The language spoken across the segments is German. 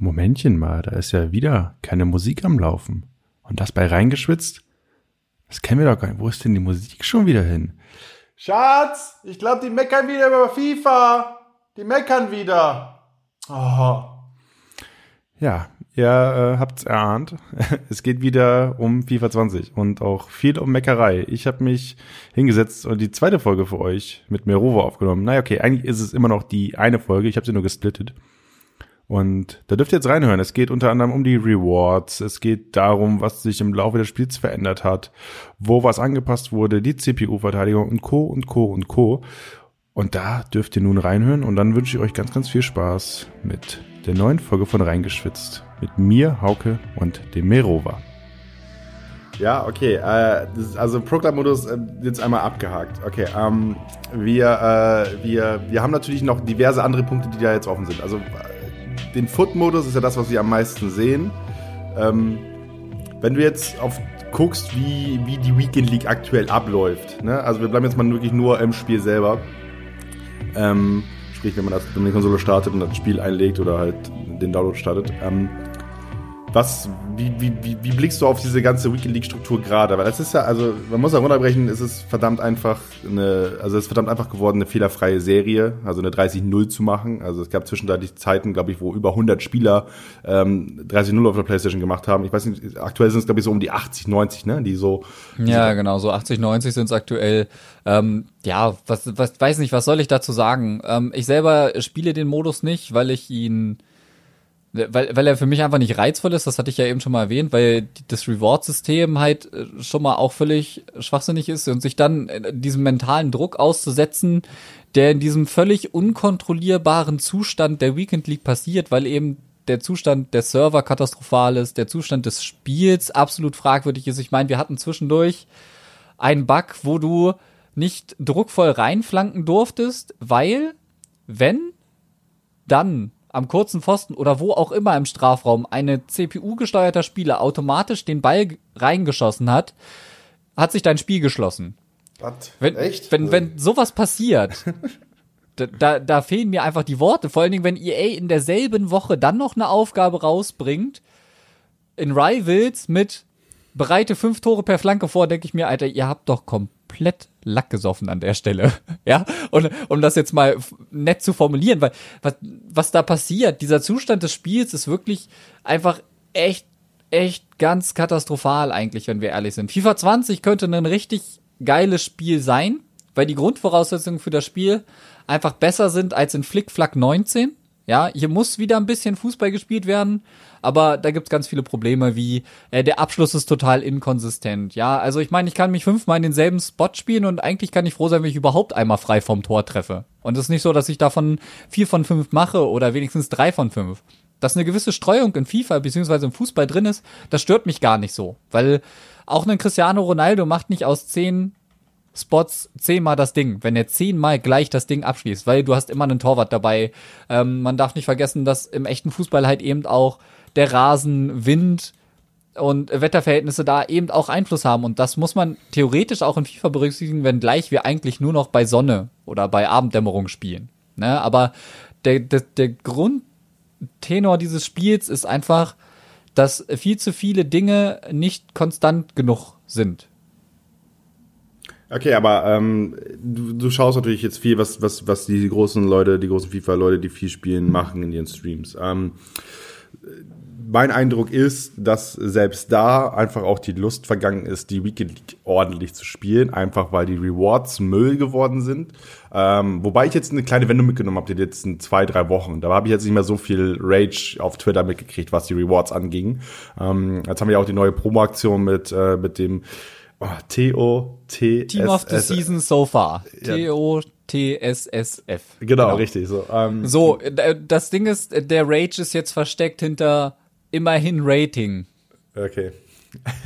Momentchen mal, da ist ja wieder keine Musik am Laufen. Und das bei reingeschwitzt? Das kennen wir doch gar nicht. Wo ist denn die Musik schon wieder hin? Schatz, ich glaube, die meckern wieder über FIFA. Die meckern wieder. Oh. Ja, ihr äh, habt's erahnt. Es geht wieder um FIFA 20 und auch viel um Meckerei. Ich habe mich hingesetzt und die zweite Folge für euch mit Merova aufgenommen. Naja, okay, eigentlich ist es immer noch die eine Folge. Ich habe sie nur gesplittet. Und da dürft ihr jetzt reinhören. Es geht unter anderem um die Rewards. Es geht darum, was sich im Laufe des Spiels verändert hat, wo was angepasst wurde, die CPU-Verteidigung und Co. und Co. und Co. Und da dürft ihr nun reinhören und dann wünsche ich euch ganz, ganz viel Spaß mit der neuen Folge von Reingeschwitzt. Mit mir, Hauke und dem Merova. Ja, okay. Äh, also Proclam-Modus äh, jetzt einmal abgehakt. Okay, ähm, wir, äh, wir, wir haben natürlich noch diverse andere Punkte, die da jetzt offen sind. Also den Foot-Modus ist ja das, was wir am meisten sehen. Ähm, wenn du jetzt auf guckst, wie, wie die Weekend League aktuell abläuft, ne? also wir bleiben jetzt mal wirklich nur im Spiel selber. Ähm, sprich, wenn man, das, wenn man die Konsole startet und das Spiel einlegt oder halt den Download startet. Ähm, was, wie, wie, wie, wie blickst du auf diese ganze Weekend League Struktur gerade? Weil das ist ja, also man muss ja runterbrechen, es ist verdammt einfach eine, also es ist verdammt einfach geworden, eine fehlerfreie Serie, also eine 30-0 zu machen. Also es gab zwischenzeitlich Zeiten, glaube ich, wo über 100 Spieler ähm, 30-0 auf der Playstation gemacht haben. Ich weiß nicht, aktuell sind es, glaube ich, so um die 80, 90, ne? Die so. Die ja, genau, so 80, 90 sind es aktuell. Ähm, ja, was, was, weiß nicht, was soll ich dazu sagen? Ähm, ich selber spiele den Modus nicht, weil ich ihn weil, weil er für mich einfach nicht reizvoll ist, das hatte ich ja eben schon mal erwähnt, weil das Reward-System halt äh, schon mal auch völlig schwachsinnig ist und sich dann diesem mentalen Druck auszusetzen, der in diesem völlig unkontrollierbaren Zustand der Weekend League passiert, weil eben der Zustand der Server katastrophal ist, der Zustand des Spiels absolut fragwürdig ist. Ich meine, wir hatten zwischendurch einen Bug, wo du nicht druckvoll reinflanken durftest, weil wenn dann am kurzen Pfosten oder wo auch immer im Strafraum eine CPU-gesteuerter Spieler automatisch den Ball reingeschossen hat, hat sich dein Spiel geschlossen. Was? Wenn, Echt? Wenn, wenn sowas passiert, da, da, da fehlen mir einfach die Worte. Vor allen Dingen, wenn EA in derselben Woche dann noch eine Aufgabe rausbringt, in Rivals mit bereite fünf Tore per Flanke vor, denke ich mir, Alter, ihr habt doch komplett Lack gesoffen an der Stelle. ja, und um das jetzt mal nett zu formulieren, weil was, was da passiert, dieser Zustand des Spiels ist wirklich einfach echt, echt ganz katastrophal eigentlich, wenn wir ehrlich sind. FIFA 20 könnte ein richtig geiles Spiel sein, weil die Grundvoraussetzungen für das Spiel einfach besser sind als in Flick Flack 19. Ja, hier muss wieder ein bisschen Fußball gespielt werden, aber da gibt's ganz viele Probleme, wie äh, der Abschluss ist total inkonsistent. Ja, also ich meine, ich kann mich fünfmal in denselben Spot spielen und eigentlich kann ich froh sein, wenn ich überhaupt einmal frei vom Tor treffe. Und es ist nicht so, dass ich davon vier von fünf mache oder wenigstens drei von fünf. Dass eine gewisse Streuung in FIFA beziehungsweise im Fußball drin ist, das stört mich gar nicht so, weil auch ein Cristiano Ronaldo macht nicht aus zehn Spots zehnmal das Ding, wenn er zehnmal gleich das Ding abschließt, weil du hast immer einen Torwart dabei. Ähm, man darf nicht vergessen, dass im echten Fußball halt eben auch der Rasen, Wind und Wetterverhältnisse da eben auch Einfluss haben. Und das muss man theoretisch auch in FIFA berücksichtigen, wenngleich wir eigentlich nur noch bei Sonne oder bei Abenddämmerung spielen. Ne? Aber der, der, der Grundtenor dieses Spiels ist einfach, dass viel zu viele Dinge nicht konstant genug sind. Okay, aber ähm, du, du schaust natürlich jetzt viel, was, was, was die großen Leute, die großen FIFA-Leute, die viel spielen, machen in ihren Streams. Ähm, mein Eindruck ist, dass selbst da einfach auch die Lust vergangen ist, die Weekend League ordentlich zu spielen, einfach weil die Rewards Müll geworden sind. Ähm, wobei ich jetzt eine kleine Wendung mitgenommen habe, die letzten zwei, drei Wochen. Da habe ich jetzt nicht mehr so viel Rage auf Twitter mitgekriegt, was die Rewards anging. Ähm, jetzt haben wir ja auch die neue Promo-Aktion mit, äh, mit dem oh, T-O-T. Team of the Season so far. T-O-T-S-S-F. Genau, genau, richtig. So, ähm, so, das Ding ist, der Rage ist jetzt versteckt hinter immerhin Rating. Okay.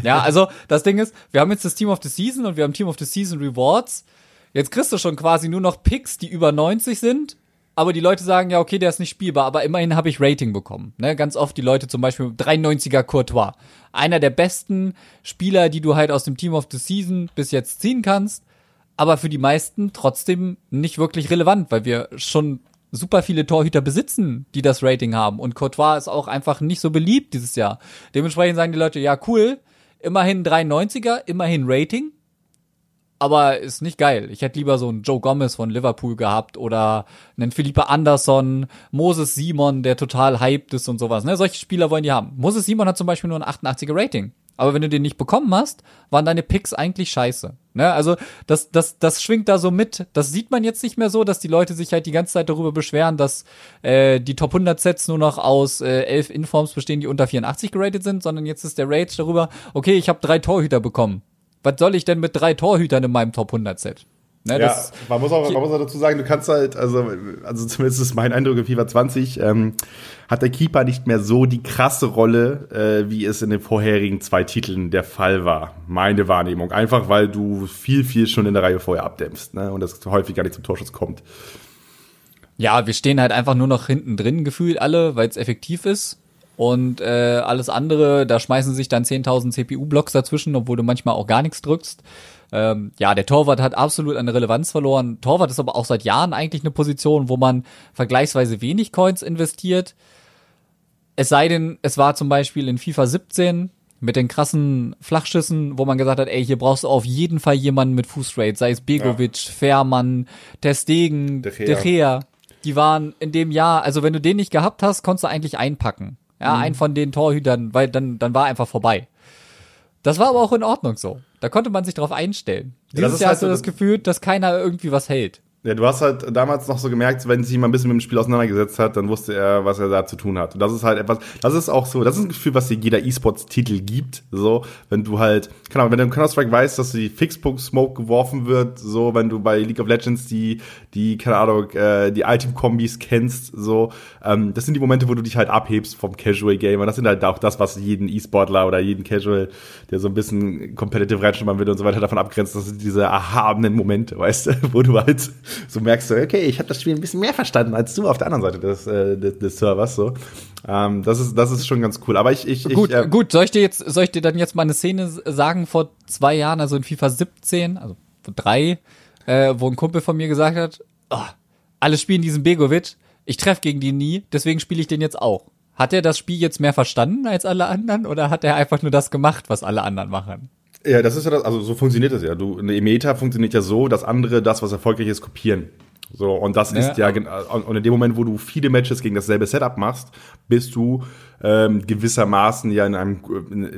ja, also das Ding ist, wir haben jetzt das Team of the Season und wir haben Team of the Season Rewards. Jetzt kriegst du schon quasi nur noch Picks, die über 90 sind. Aber die Leute sagen, ja, okay, der ist nicht spielbar, aber immerhin habe ich Rating bekommen. Ne? Ganz oft die Leute zum Beispiel 93er Courtois. Einer der besten Spieler, die du halt aus dem Team of the Season bis jetzt ziehen kannst, aber für die meisten trotzdem nicht wirklich relevant, weil wir schon super viele Torhüter besitzen, die das Rating haben. Und Courtois ist auch einfach nicht so beliebt dieses Jahr. Dementsprechend sagen die Leute, ja cool, immerhin 93er, immerhin Rating, aber ist nicht geil. Ich hätte lieber so einen Joe Gomez von Liverpool gehabt oder einen Philippe Anderson, Moses Simon, der total hyped ist und sowas. Ne? Solche Spieler wollen die haben. Moses Simon hat zum Beispiel nur ein 88er Rating. Aber wenn du den nicht bekommen hast, waren deine Picks eigentlich scheiße. Ne? Also das, das, das schwingt da so mit. Das sieht man jetzt nicht mehr so, dass die Leute sich halt die ganze Zeit darüber beschweren, dass äh, die Top 100 Sets nur noch aus äh, elf Informs bestehen, die unter 84 geratet sind, sondern jetzt ist der Rage darüber, okay, ich habe drei Torhüter bekommen. Was soll ich denn mit drei Torhütern in meinem Top 100 Set? Ne, ja, man muss, auch, man muss auch dazu sagen, du kannst halt, also, also zumindest ist mein Eindruck in FIFA 20, ähm, hat der Keeper nicht mehr so die krasse Rolle, äh, wie es in den vorherigen zwei Titeln der Fall war. Meine Wahrnehmung. Einfach weil du viel, viel schon in der Reihe vorher abdämpfst, ne? Und das häufig gar nicht zum Torschuss kommt. Ja, wir stehen halt einfach nur noch hinten drin gefühlt alle, weil es effektiv ist. Und äh, alles andere, da schmeißen sich dann 10.000 CPU-Blocks dazwischen, obwohl du manchmal auch gar nichts drückst. Ähm, ja, der Torwart hat absolut eine Relevanz verloren. Torwart ist aber auch seit Jahren eigentlich eine Position, wo man vergleichsweise wenig Coins investiert. Es sei denn, es war zum Beispiel in FIFA 17 mit den krassen Flachschüssen, wo man gesagt hat, ey, hier brauchst du auf jeden Fall jemanden mit Fußrate, sei es Begovic, ja. Fährmann, Testegen, De Gea. De Gea. Die waren in dem Jahr, also wenn du den nicht gehabt hast, konntest du eigentlich einpacken. Ja, mhm. ein von den Torhütern, weil dann, dann war einfach vorbei. Das war aber auch in Ordnung so. Da konnte man sich drauf einstellen. Dieses ja, Jahr halt hast du das Gefühl, dass keiner irgendwie was hält. Ja, du hast halt damals noch so gemerkt, wenn sich jemand ein bisschen mit dem Spiel auseinandergesetzt hat, dann wusste er, was er da zu tun hat. Und das ist halt etwas, das ist auch so, das ist ein Gefühl, was dir jeder E-Sports-Titel gibt. So, wenn du halt, keine Ahnung, wenn du im Counter-Strike weißt, dass die Fixpunkt-Smoke geworfen wird, so, wenn du bei League of Legends die, die, keine Ahnung, äh, die Item-Kombis kennst, so, ähm, das sind die Momente, wo du dich halt abhebst vom Casual-Gamer. Das sind halt auch das, was jeden E-Sportler oder jeden Casual, der so ein bisschen competitive reinschnuppern will und so weiter, davon abgrenzt. Das sind diese erhabenen Momente, weißt du, wo du halt so merkst du, okay, ich habe das Spiel ein bisschen mehr verstanden als du auf der anderen Seite des, äh, des, des Servers. So, ähm, das ist das ist schon ganz cool. Aber ich ich gut ich, äh, gut soll ich dir jetzt soll ich dir dann jetzt mal eine Szene sagen vor zwei Jahren, also in FIFA 17, also vor drei, äh, wo ein Kumpel von mir gesagt hat, oh, alle spielen diesen Begovic, ich treffe gegen die nie, deswegen spiele ich den jetzt auch. Hat er das Spiel jetzt mehr verstanden als alle anderen oder hat er einfach nur das gemacht, was alle anderen machen? Ja, das ist ja das, also so funktioniert das ja. Du, eine Meta funktioniert ja so, dass andere das, was erfolgreich ist, kopieren. So, und das ja, ist ja, und in dem Moment, wo du viele Matches gegen dasselbe Setup machst, bist du ähm, gewissermaßen ja in einem,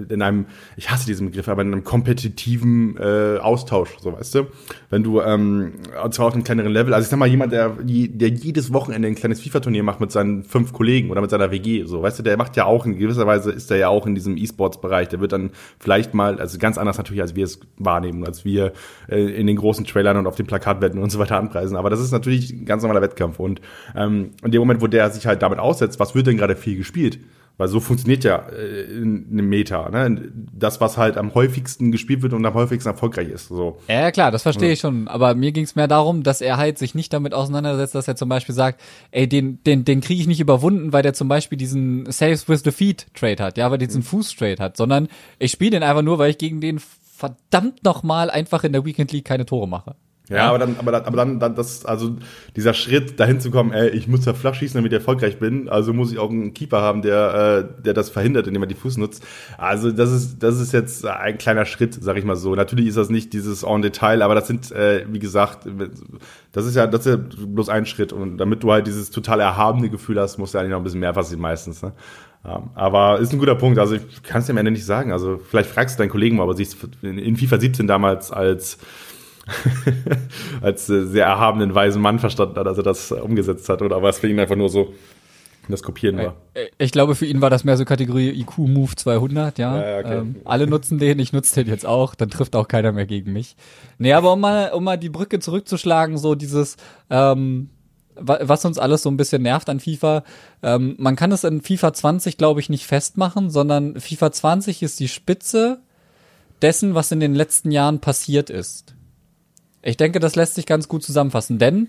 in einem, ich hasse diesen Begriff, aber in einem kompetitiven äh, Austausch, so weißt du. Wenn du, ähm, zwar auf einem kleineren Level, also ich sag mal, jemand, der, der jedes Wochenende ein kleines FIFA-Turnier macht mit seinen fünf Kollegen oder mit seiner WG, so, weißt du, der macht ja auch, in gewisser Weise ist er ja auch in diesem E-Sports-Bereich, der wird dann vielleicht mal, also ganz anders natürlich, als wir es wahrnehmen, als wir äh, in den großen Trailern und auf den Plakatwetten und so weiter anpreisen, aber das ist natürlich ein ganz normaler Wettkampf und ähm, in dem Moment, wo der sich halt damit aussetzt, was wird denn gerade viel gespielt? Weil so funktioniert ja äh, eine Meta, ne? Das, was halt am häufigsten gespielt wird und am häufigsten erfolgreich ist. So. Ja, klar, das verstehe ja. ich schon. Aber mir ging es mehr darum, dass er halt sich nicht damit auseinandersetzt, dass er zum Beispiel sagt, ey, den, den, den kriege ich nicht überwunden, weil der zum Beispiel diesen Saves with the Feet Trade hat, ja, weil der diesen mhm. Fuß Trade hat, sondern ich spiele den einfach nur, weil ich gegen den verdammt nochmal einfach in der Weekend League keine Tore mache. Ja, aber dann, aber dann, aber dann, dann das, also dieser Schritt dahin zu kommen, ey, ich muss ja flach schießen, damit ich erfolgreich bin, also muss ich auch einen Keeper haben, der, äh, der das verhindert, indem er die Fuß nutzt. Also das ist, das ist jetzt ein kleiner Schritt, sag ich mal so. Natürlich ist das nicht dieses en Detail, aber das sind, äh, wie gesagt, das ist ja, das ist ja bloß ein Schritt. Und damit du halt dieses total erhabene Gefühl hast, musst du eigentlich noch ein bisschen mehr passieren meistens. Ne? Ja, aber ist ein guter Punkt. Also ich kann es dir am Ende nicht sagen. Also vielleicht fragst du deinen Kollegen mal, aber sie in FIFA 17 damals als als äh, sehr erhabenen weisen Mann verstanden hat, als er das umgesetzt hat, oder was für ihn einfach nur so das Kopieren war. Ich glaube, für ihn war das mehr so Kategorie IQ Move 200, ja. ja, okay. ähm, alle nutzen den, ich nutze den jetzt auch, dann trifft auch keiner mehr gegen mich. Nee, aber um mal, um mal die Brücke zurückzuschlagen, so dieses, ähm, was uns alles so ein bisschen nervt an FIFA, ähm, man kann es in FIFA 20, glaube ich, nicht festmachen, sondern FIFA 20 ist die Spitze dessen, was in den letzten Jahren passiert ist. Ich denke, das lässt sich ganz gut zusammenfassen, denn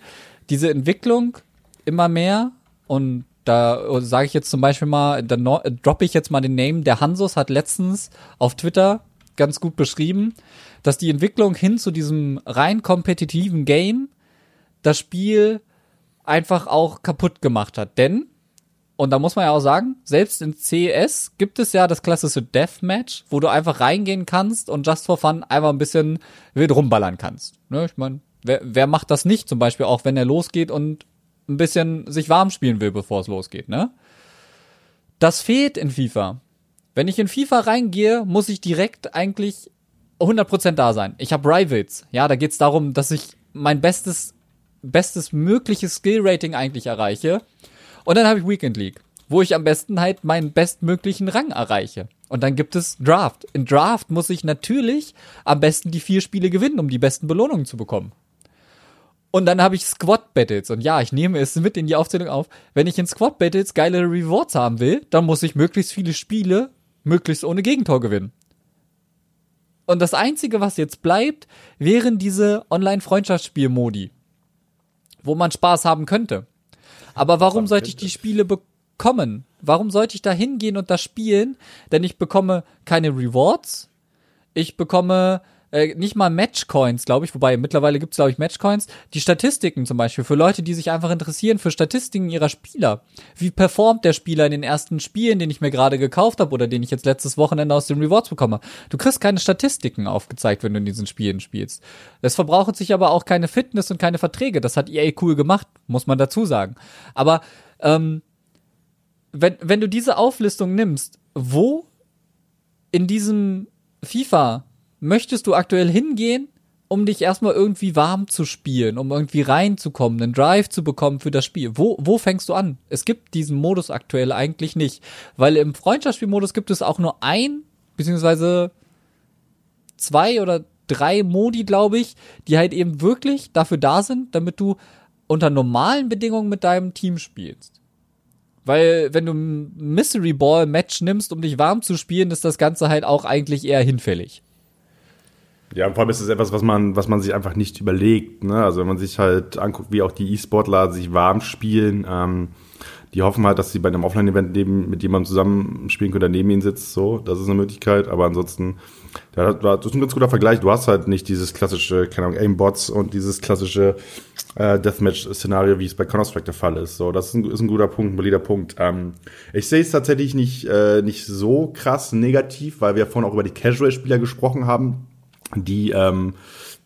diese Entwicklung immer mehr und da sage ich jetzt zum Beispiel mal, da droppe ich jetzt mal den Name. Der Hansus hat letztens auf Twitter ganz gut beschrieben, dass die Entwicklung hin zu diesem rein kompetitiven Game das Spiel einfach auch kaputt gemacht hat. Denn, und da muss man ja auch sagen, selbst in CS gibt es ja das klassische Deathmatch, wo du einfach reingehen kannst und just for fun einfach ein bisschen wild rumballern kannst. Ne? Ich meine, wer, wer macht das nicht zum Beispiel auch, wenn er losgeht und ein bisschen sich warm spielen will, bevor es losgeht, ne? Das fehlt in FIFA. Wenn ich in FIFA reingehe, muss ich direkt eigentlich 100% da sein. Ich habe Rivals. Ja, da geht's darum, dass ich mein bestes bestes mögliches Skill-Rating eigentlich erreiche. Und dann habe ich Weekend League, wo ich am besten halt meinen bestmöglichen Rang erreiche. Und dann gibt es Draft. In Draft muss ich natürlich am besten die vier Spiele gewinnen, um die besten Belohnungen zu bekommen. Und dann habe ich Squad Battles. Und ja, ich nehme es mit in die Aufzählung auf. Wenn ich in Squad Battles geile Rewards haben will, dann muss ich möglichst viele Spiele möglichst ohne Gegentor gewinnen. Und das Einzige, was jetzt bleibt, wären diese Online-Freundschaftsspiel-Modi wo man Spaß haben könnte. Aber warum sollte ich die Spiele bekommen? Warum sollte ich da hingehen und das spielen? Denn ich bekomme keine Rewards. Ich bekomme äh, nicht mal Matchcoins, glaube ich, wobei mittlerweile gibt es, glaube ich, Matchcoins. Die Statistiken zum Beispiel, für Leute, die sich einfach interessieren für Statistiken ihrer Spieler. Wie performt der Spieler in den ersten Spielen, den ich mir gerade gekauft habe oder den ich jetzt letztes Wochenende aus den Rewards bekomme? Du kriegst keine Statistiken aufgezeigt, wenn du in diesen Spielen spielst. Es verbraucht sich aber auch keine Fitness und keine Verträge. Das hat EA cool gemacht, muss man dazu sagen. Aber ähm, wenn, wenn du diese Auflistung nimmst, wo in diesem FIFA möchtest du aktuell hingehen, um dich erstmal irgendwie warm zu spielen, um irgendwie reinzukommen, einen Drive zu bekommen für das Spiel? Wo, wo fängst du an? Es gibt diesen Modus aktuell eigentlich nicht, weil im Freundschaftsspielmodus gibt es auch nur ein, beziehungsweise zwei oder drei Modi, glaube ich, die halt eben wirklich dafür da sind, damit du unter normalen Bedingungen mit deinem Team spielst. Weil wenn du ein Mystery Ball Match nimmst, um dich warm zu spielen, ist das Ganze halt auch eigentlich eher hinfällig. Ja, vor allem ist es etwas, was man, was man sich einfach nicht überlegt. Ne? Also wenn man sich halt anguckt, wie auch die E-Sportler sich warm spielen, ähm, die hoffen halt, dass sie bei einem Offline-Event neben mit jemandem zusammen spielen können, der neben ihnen sitzt. So, das ist eine Möglichkeit. Aber ansonsten, ja, das ist ein ganz guter Vergleich. Du hast halt nicht dieses klassische, keine Ahnung, Aimbots und dieses klassische äh, Deathmatch-Szenario, wie es bei Counter-Strike der Fall ist. So, das ist ein, ist ein guter Punkt, ein valider Punkt. Ähm, ich sehe es tatsächlich nicht, äh, nicht so krass negativ, weil wir vorhin auch über die Casual-Spieler gesprochen haben die, ähm,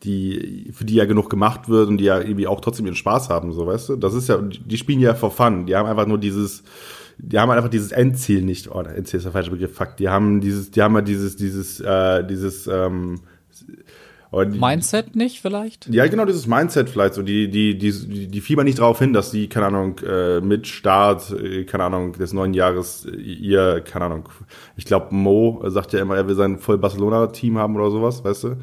die, für die ja genug gemacht wird und die ja irgendwie auch trotzdem ihren Spaß haben, so weißt du? Das ist ja, die spielen ja for fun. Die haben einfach nur dieses, die haben einfach dieses Endziel nicht, oh, Endziel ist der falsche Begriff, fuck, die haben dieses, die haben ja dieses, dieses, äh, dieses, ähm, die, Mindset nicht vielleicht? Ja, genau, dieses Mindset vielleicht so. Die, die, die, die fiebern nicht darauf hin, dass die, keine Ahnung, äh, mit Start, äh, keine Ahnung, des neuen Jahres ihr, keine Ahnung, ich glaube, Mo sagt ja immer, er will sein voll Barcelona-Team haben oder sowas, weißt du?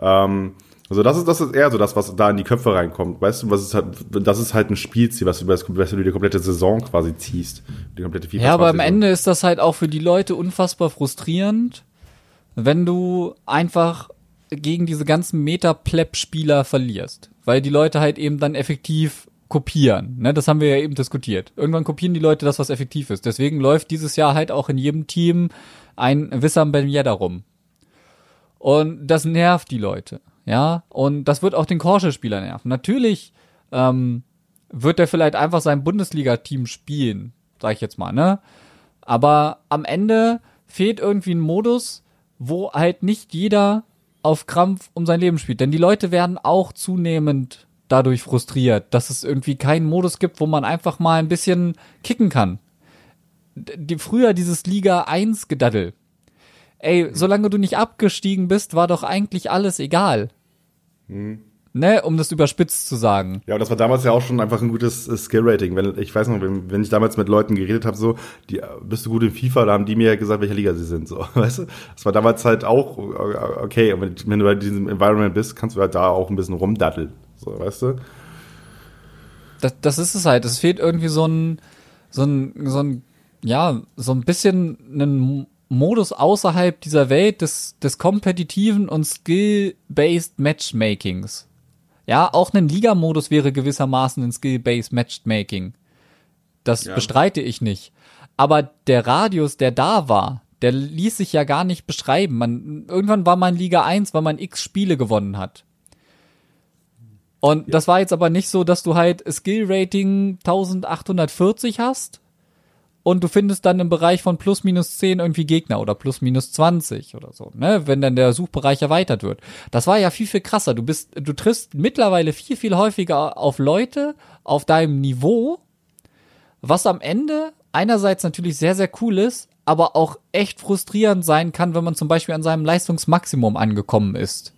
Ähm, also das ist, das ist eher so das, was da in die Köpfe reinkommt. Weißt du, was ist halt, das ist halt ein Spielziel, was du, was du die komplette Saison quasi ziehst. Die komplette FIFA ja, aber am Ende ist das halt auch für die Leute unfassbar frustrierend, wenn du einfach gegen diese ganzen Meta-Pleb-Spieler verlierst. Weil die Leute halt eben dann effektiv kopieren. Ne, das haben wir ja eben diskutiert. Irgendwann kopieren die Leute das, was effektiv ist. Deswegen läuft dieses Jahr halt auch in jedem Team ein Wissam Ben Yedda rum. Und das nervt die Leute. Ja, und das wird auch den Porsche-Spieler nerven. Natürlich ähm, wird er vielleicht einfach sein Bundesliga-Team spielen, sag ich jetzt mal, ne? Aber am Ende fehlt irgendwie ein Modus, wo halt nicht jeder auf Krampf um sein Leben spielt. Denn die Leute werden auch zunehmend dadurch frustriert, dass es irgendwie keinen Modus gibt, wo man einfach mal ein bisschen kicken kann. Die, früher dieses Liga 1 Gedaddel. Ey, solange du nicht abgestiegen bist, war doch eigentlich alles egal. Mhm ne, um das überspitzt zu sagen. Ja, und das war damals ja auch schon einfach ein gutes äh, Skill-Rating. Wenn, ich weiß noch, wenn, wenn ich damals mit Leuten geredet habe, so, die, bist du gut in FIFA, da haben die mir gesagt, welche Liga sie sind, so, weißt du? Das war damals halt auch, äh, okay, und wenn, wenn du bei diesem Environment bist, kannst du halt da auch ein bisschen rumdatteln, so, weißt du? Das, das ist es halt. Es fehlt irgendwie so ein, so ein, so ein, ja, so ein bisschen einen Modus außerhalb dieser Welt des, des kompetitiven und skill-based Matchmakings. Ja, auch ein Liga-Modus wäre gewissermaßen ein Skill-Based Matchmaking. Das ja. bestreite ich nicht. Aber der Radius, der da war, der ließ sich ja gar nicht beschreiben. Man, irgendwann war man Liga 1, weil man x Spiele gewonnen hat. Und das war jetzt aber nicht so, dass du halt Skill Rating 1840 hast und du findest dann im Bereich von plus minus 10 irgendwie Gegner oder plus minus 20 oder so, ne, wenn dann der Suchbereich erweitert wird. Das war ja viel, viel krasser. Du bist, du triffst mittlerweile viel, viel häufiger auf Leute auf deinem Niveau, was am Ende einerseits natürlich sehr, sehr cool ist, aber auch echt frustrierend sein kann, wenn man zum Beispiel an seinem Leistungsmaximum angekommen ist.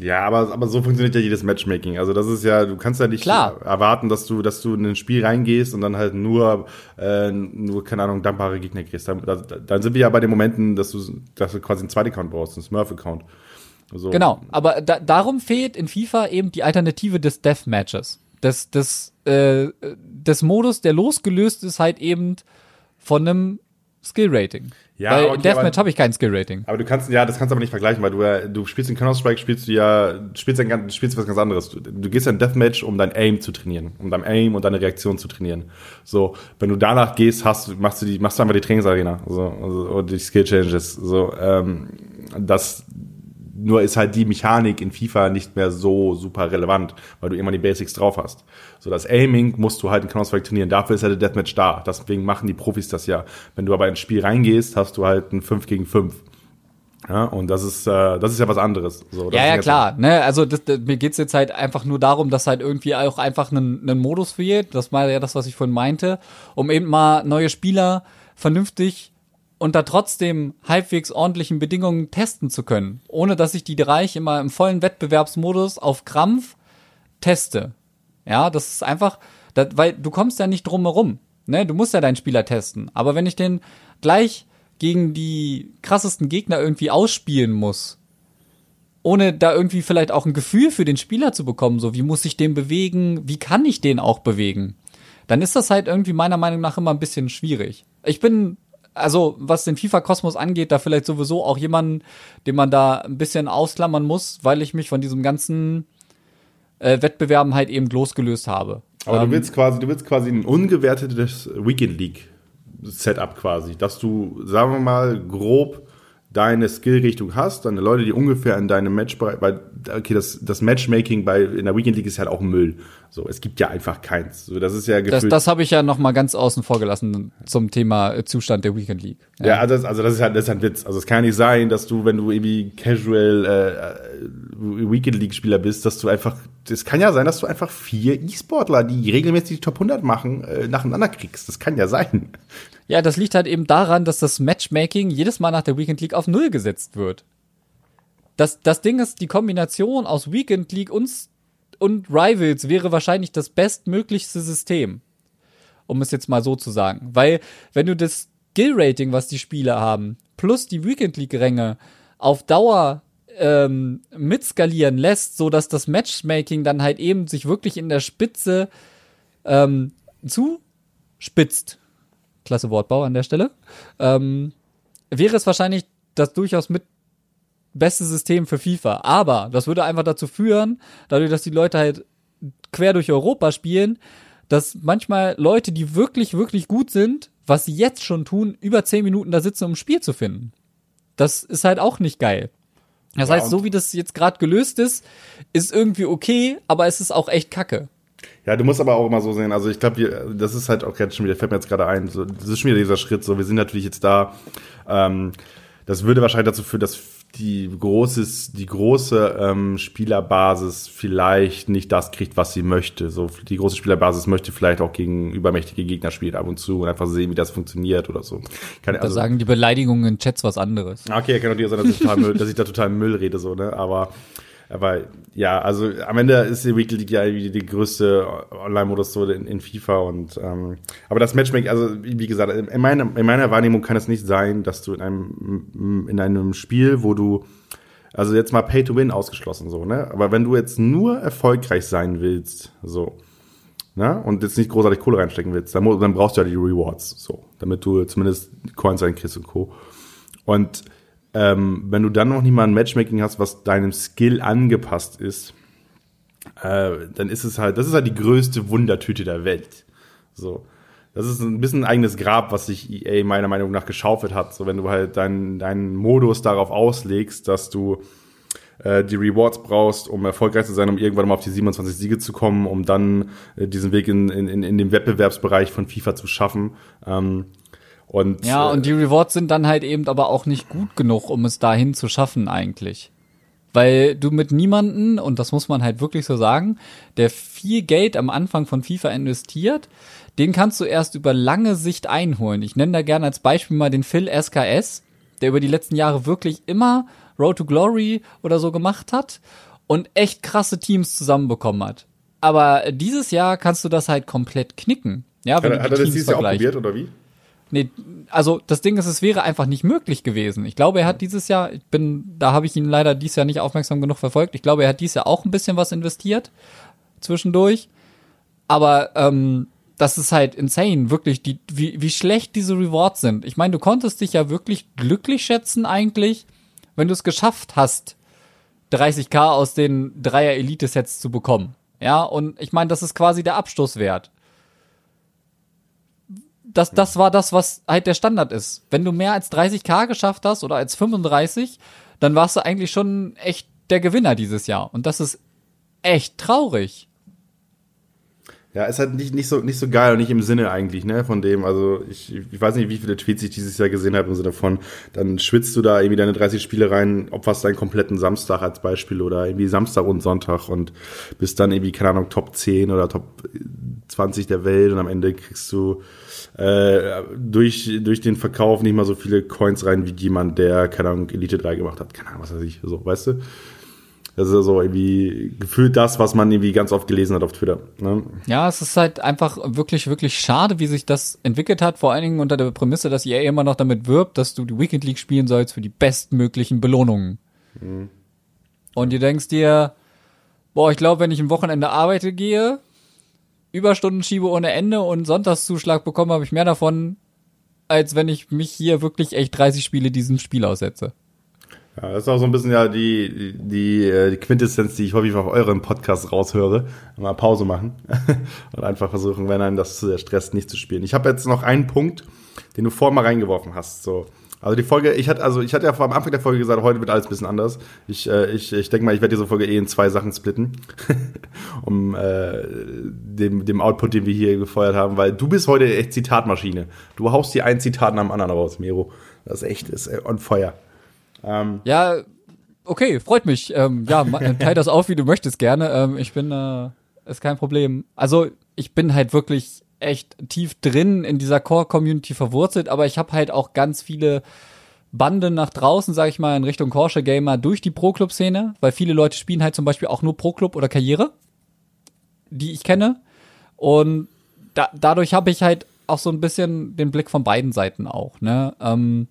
Ja, aber, aber so funktioniert ja jedes Matchmaking. Also das ist ja, du kannst ja nicht Klar. erwarten, dass du, dass du in ein Spiel reingehst und dann halt nur, äh, nur, keine Ahnung, dankbare Gegner kriegst. Dann, da- dann sind wir ja bei den Momenten, dass du, dass du quasi einen zweiten Account brauchst, einen Smurf-Account. So. Genau, aber da, darum fehlt in FIFA eben die Alternative des Deathmatches. Des, des, äh, des Modus, der losgelöst ist halt eben von einem Skill-Rating. Ja, Weil okay, in Deathmatch habe ich kein Skill-Rating. Aber du kannst, ja, das kannst du aber nicht vergleichen, weil du, ja- du spielst in Counter-Strike, spielst du ja, du spielst, ein, ganz- du spielst was ganz anderes. Du, du gehst in ein Deathmatch, um dein Aim zu trainieren, um dein Aim und deine Reaktion zu trainieren. So, wenn du danach gehst, hast, machst du die, machst du einfach die Trainingsarena, so, also, oder die Skill-Changes, so, ähm, das, nur ist halt die Mechanik in FIFA nicht mehr so super relevant, weil du immer die Basics drauf hast. So das Aiming musst du halt in Counter-Strike trainieren. Dafür ist ja der Deathmatch da. Deswegen machen die Profis das ja. Wenn du aber ins Spiel reingehst, hast du halt ein 5 gegen 5. Ja, und das ist, äh, das ist ja was anderes. So, das Ja, ja, klar. Ne? Also das, das, mir geht's jetzt halt einfach nur darum, dass halt irgendwie auch einfach einen, einen Modus fehlt. Das war ja das, was ich vorhin meinte, um eben mal neue Spieler vernünftig unter trotzdem halbwegs ordentlichen Bedingungen testen zu können, ohne dass ich die Bereich immer im vollen Wettbewerbsmodus auf Krampf teste. Ja, das ist einfach, das, weil du kommst ja nicht drum herum. Ne? Du musst ja deinen Spieler testen. Aber wenn ich den gleich gegen die krassesten Gegner irgendwie ausspielen muss, ohne da irgendwie vielleicht auch ein Gefühl für den Spieler zu bekommen, so wie muss ich den bewegen, wie kann ich den auch bewegen, dann ist das halt irgendwie meiner Meinung nach immer ein bisschen schwierig. Ich bin, also was den FIFA-Kosmos angeht, da vielleicht sowieso auch jemanden, den man da ein bisschen ausklammern muss, weil ich mich von diesem ganzen äh, Wettbewerben halt eben losgelöst habe. Aber Ähm, du willst quasi, du willst quasi ein ungewertetes Weekend League Setup quasi, dass du, sagen wir mal, grob deine Skillrichtung hast, deine Leute, die ungefähr in deinem Matchbereich, weil, okay, das, das Matchmaking bei, in der Weekend League ist halt auch Müll. So, es gibt ja einfach keins. So, das ist ja das, gefühlt. das habe ich ja noch mal ganz außen vor gelassen zum Thema äh, Zustand der Weekend League. Ja, also das, also das ist halt das ist ein Witz. Also es kann ja nicht sein, dass du, wenn du irgendwie Casual äh, äh, Weekend League Spieler bist, dass du einfach, es kann ja sein, dass du einfach vier E-Sportler, die regelmäßig die Top 100 machen, äh, nacheinander kriegst. Das kann ja sein. Ja, das liegt halt eben daran, dass das Matchmaking jedes Mal nach der Weekend League auf Null gesetzt wird. Das, das Ding ist, die Kombination aus Weekend League und, und Rivals wäre wahrscheinlich das bestmöglichste System. Um es jetzt mal so zu sagen. Weil, wenn du das Skill-Rating, was die Spieler haben, plus die Weekend League-Ränge auf Dauer ähm, mitskalieren lässt, so dass das Matchmaking dann halt eben sich wirklich in der Spitze ähm, zuspitzt, klasse Wortbau an der Stelle, ähm, wäre es wahrscheinlich das durchaus mit beste System für FIFA. Aber das würde einfach dazu führen, dadurch, dass die Leute halt quer durch Europa spielen, dass manchmal Leute, die wirklich, wirklich gut sind, was sie jetzt schon tun, über 10 Minuten da sitzen, um ein Spiel zu finden. Das ist halt auch nicht geil. Das Ja, heißt, so wie das jetzt gerade gelöst ist, ist irgendwie okay, aber es ist auch echt kacke. Ja, du musst aber auch immer so sehen. Also ich glaube, das ist halt auch jetzt schon wieder, fällt mir jetzt gerade ein, so, das ist schon wieder dieser Schritt. So, wir sind natürlich jetzt da. Ähm, das würde wahrscheinlich dazu führen, dass die großes, die große ähm, Spielerbasis vielleicht nicht das kriegt, was sie möchte. So, die große Spielerbasis möchte vielleicht auch gegen übermächtige Gegner spielen ab und zu und einfach sehen, wie das funktioniert oder so. Kann, Da sagen die Beleidigungen in Chats was anderes. Okay, kann natürlich sein, dass ich, total Müll, dass ich da total Müll rede, so, ne? Aber, aber ja, also am Ende ist die Weekly League ja irgendwie die größte Online-Modus so in, in FIFA und ähm, aber das Matchmaking, also wie gesagt, in meiner, in meiner Wahrnehmung kann es nicht sein, dass du in einem in einem Spiel, wo du also jetzt mal Pay to Win ausgeschlossen so, ne? Aber wenn du jetzt nur erfolgreich sein willst, so, ne? Und jetzt nicht großartig Kohle reinstecken willst, dann, dann brauchst du ja die Rewards, so, damit du zumindest Coins reinkriegst und Co. Und ähm, wenn du dann noch nicht mal ein Matchmaking hast, was deinem Skill angepasst ist, äh, dann ist es halt, das ist halt die größte Wundertüte der Welt. So. Das ist ein bisschen ein eigenes Grab, was sich EA meiner Meinung nach geschaufelt hat. So, wenn du halt deinen deinen Modus darauf auslegst, dass du äh, die Rewards brauchst, um erfolgreich zu sein, um irgendwann mal auf die 27 Siege zu kommen, um dann äh, diesen Weg in, in, in dem Wettbewerbsbereich von FIFA zu schaffen. Ähm, und, ja, und die Rewards sind dann halt eben aber auch nicht gut genug, um es dahin zu schaffen eigentlich. Weil du mit niemanden, und das muss man halt wirklich so sagen, der viel Geld am Anfang von FIFA investiert, den kannst du erst über lange Sicht einholen. Ich nenne da gerne als Beispiel mal den Phil SKS, der über die letzten Jahre wirklich immer Road to Glory oder so gemacht hat und echt krasse Teams zusammenbekommen hat. Aber dieses Jahr kannst du das halt komplett knicken. Ja, wenn hat, du die hat er das Teams dieses Jahr auch probiert, oder wie? Nee, also das Ding ist, es wäre einfach nicht möglich gewesen. Ich glaube, er hat dieses Jahr, ich bin, da habe ich ihn leider dieses Jahr nicht aufmerksam genug verfolgt. Ich glaube, er hat dieses Jahr auch ein bisschen was investiert zwischendurch. Aber ähm, das ist halt insane, wirklich, die, wie, wie schlecht diese Rewards sind. Ich meine, du konntest dich ja wirklich glücklich schätzen eigentlich, wenn du es geschafft hast, 30k aus den Dreier Elite-Sets zu bekommen. Ja, und ich meine, das ist quasi der Abstoßwert das, das war das, was halt der Standard ist. Wenn du mehr als 30k geschafft hast oder als 35, dann warst du eigentlich schon echt der Gewinner dieses Jahr. Und das ist echt traurig. Ja, ist halt nicht, nicht, so, nicht so geil und nicht im Sinne eigentlich, ne, von dem, also ich, ich weiß nicht, wie viele Tweets ich dieses Jahr gesehen habe im Sinne von, dann schwitzt du da irgendwie deine 30 Spiele rein, opferst deinen kompletten Samstag als Beispiel oder irgendwie Samstag und Sonntag und bist dann irgendwie, keine Ahnung, Top 10 oder Top 20 der Welt und am Ende kriegst du äh, durch, durch den Verkauf nicht mal so viele Coins rein wie jemand, der, keine Ahnung, Elite 3 gemacht hat, keine Ahnung, was weiß ich, so, weißt du? Das ist so irgendwie gefühlt das, was man irgendwie ganz oft gelesen hat auf Twitter. Ne? Ja, es ist halt einfach wirklich, wirklich schade, wie sich das entwickelt hat. Vor allen Dingen unter der Prämisse, dass EA immer noch damit wirbt, dass du die Weekend League spielen sollst für die bestmöglichen Belohnungen. Mhm. Und du denkst dir, boah, ich glaube, wenn ich am Wochenende arbeite gehe, Überstunden schiebe ohne Ende und Sonntagszuschlag bekomme, habe ich mehr davon, als wenn ich mich hier wirklich echt 30 Spiele diesem Spiel aussetze. Ja, das ist auch so ein bisschen ja die, die, äh, die Quintessenz, die ich häufig auf euren Podcast raushöre. Mal Pause machen und einfach versuchen, wenn einen das zu sehr stresst, nicht zu spielen. Ich habe jetzt noch einen Punkt, den du vorher mal reingeworfen hast. So. Also die Folge, ich hatte, also ich hatte ja vor am Anfang der Folge gesagt, heute wird alles ein bisschen anders. Ich, äh, ich, ich denke mal, ich werde diese Folge eh in zwei Sachen splitten, um äh, dem, dem Output, den wir hier gefeuert haben, weil du bist heute echt Zitatmaschine. Du haust dir ein Zitat nach dem anderen raus, Miro. Das ist echt, ist äh, on fire. Ähm, Ja, okay, freut mich. Ähm, ja, teil das auf, wie du möchtest, gerne. Ähm, ich bin, äh, ist kein Problem. Also, ich bin halt wirklich echt tief drin in dieser Core-Community verwurzelt, aber ich habe halt auch ganz viele Bande nach draußen, sag ich mal, in Richtung Porsche Gamer durch die Pro-Club-Szene, weil viele Leute spielen halt zum Beispiel auch nur Pro-Club oder Karriere, die ich kenne. Und da, dadurch habe ich halt auch so ein bisschen den Blick von beiden Seiten auch, ne? Ähm,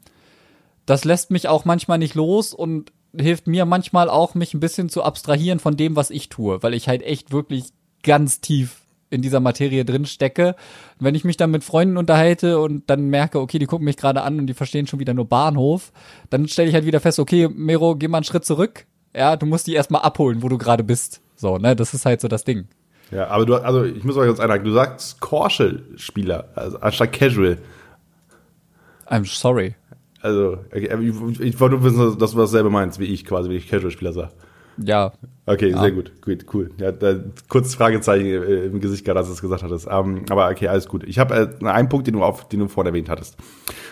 das lässt mich auch manchmal nicht los und hilft mir manchmal auch, mich ein bisschen zu abstrahieren von dem, was ich tue, weil ich halt echt wirklich ganz tief in dieser Materie drin stecke. Wenn ich mich dann mit Freunden unterhalte und dann merke, okay, die gucken mich gerade an und die verstehen schon wieder nur Bahnhof, dann stelle ich halt wieder fest, okay, Mero, geh mal einen Schritt zurück. Ja, du musst die erstmal abholen, wo du gerade bist. So, ne, das ist halt so das Ding. ja, aber du, also ich muss euch jetzt einhaken, du sagst Porsche-Spieler, also anstatt Casual. I'm sorry. Also, okay, ich, ich wollte nur wissen, dass du dasselbe meinst, wie ich quasi, wie ich Casual-Spieler sage. Ja. Okay, Ja. sehr gut, gut, cool. Ja, da, kurz Fragezeichen äh, im Gesicht gerade, als du es gesagt hattest. Ähm, aber okay, alles gut. Ich habe äh, einen Punkt, den du auf, den du vorhin erwähnt hattest.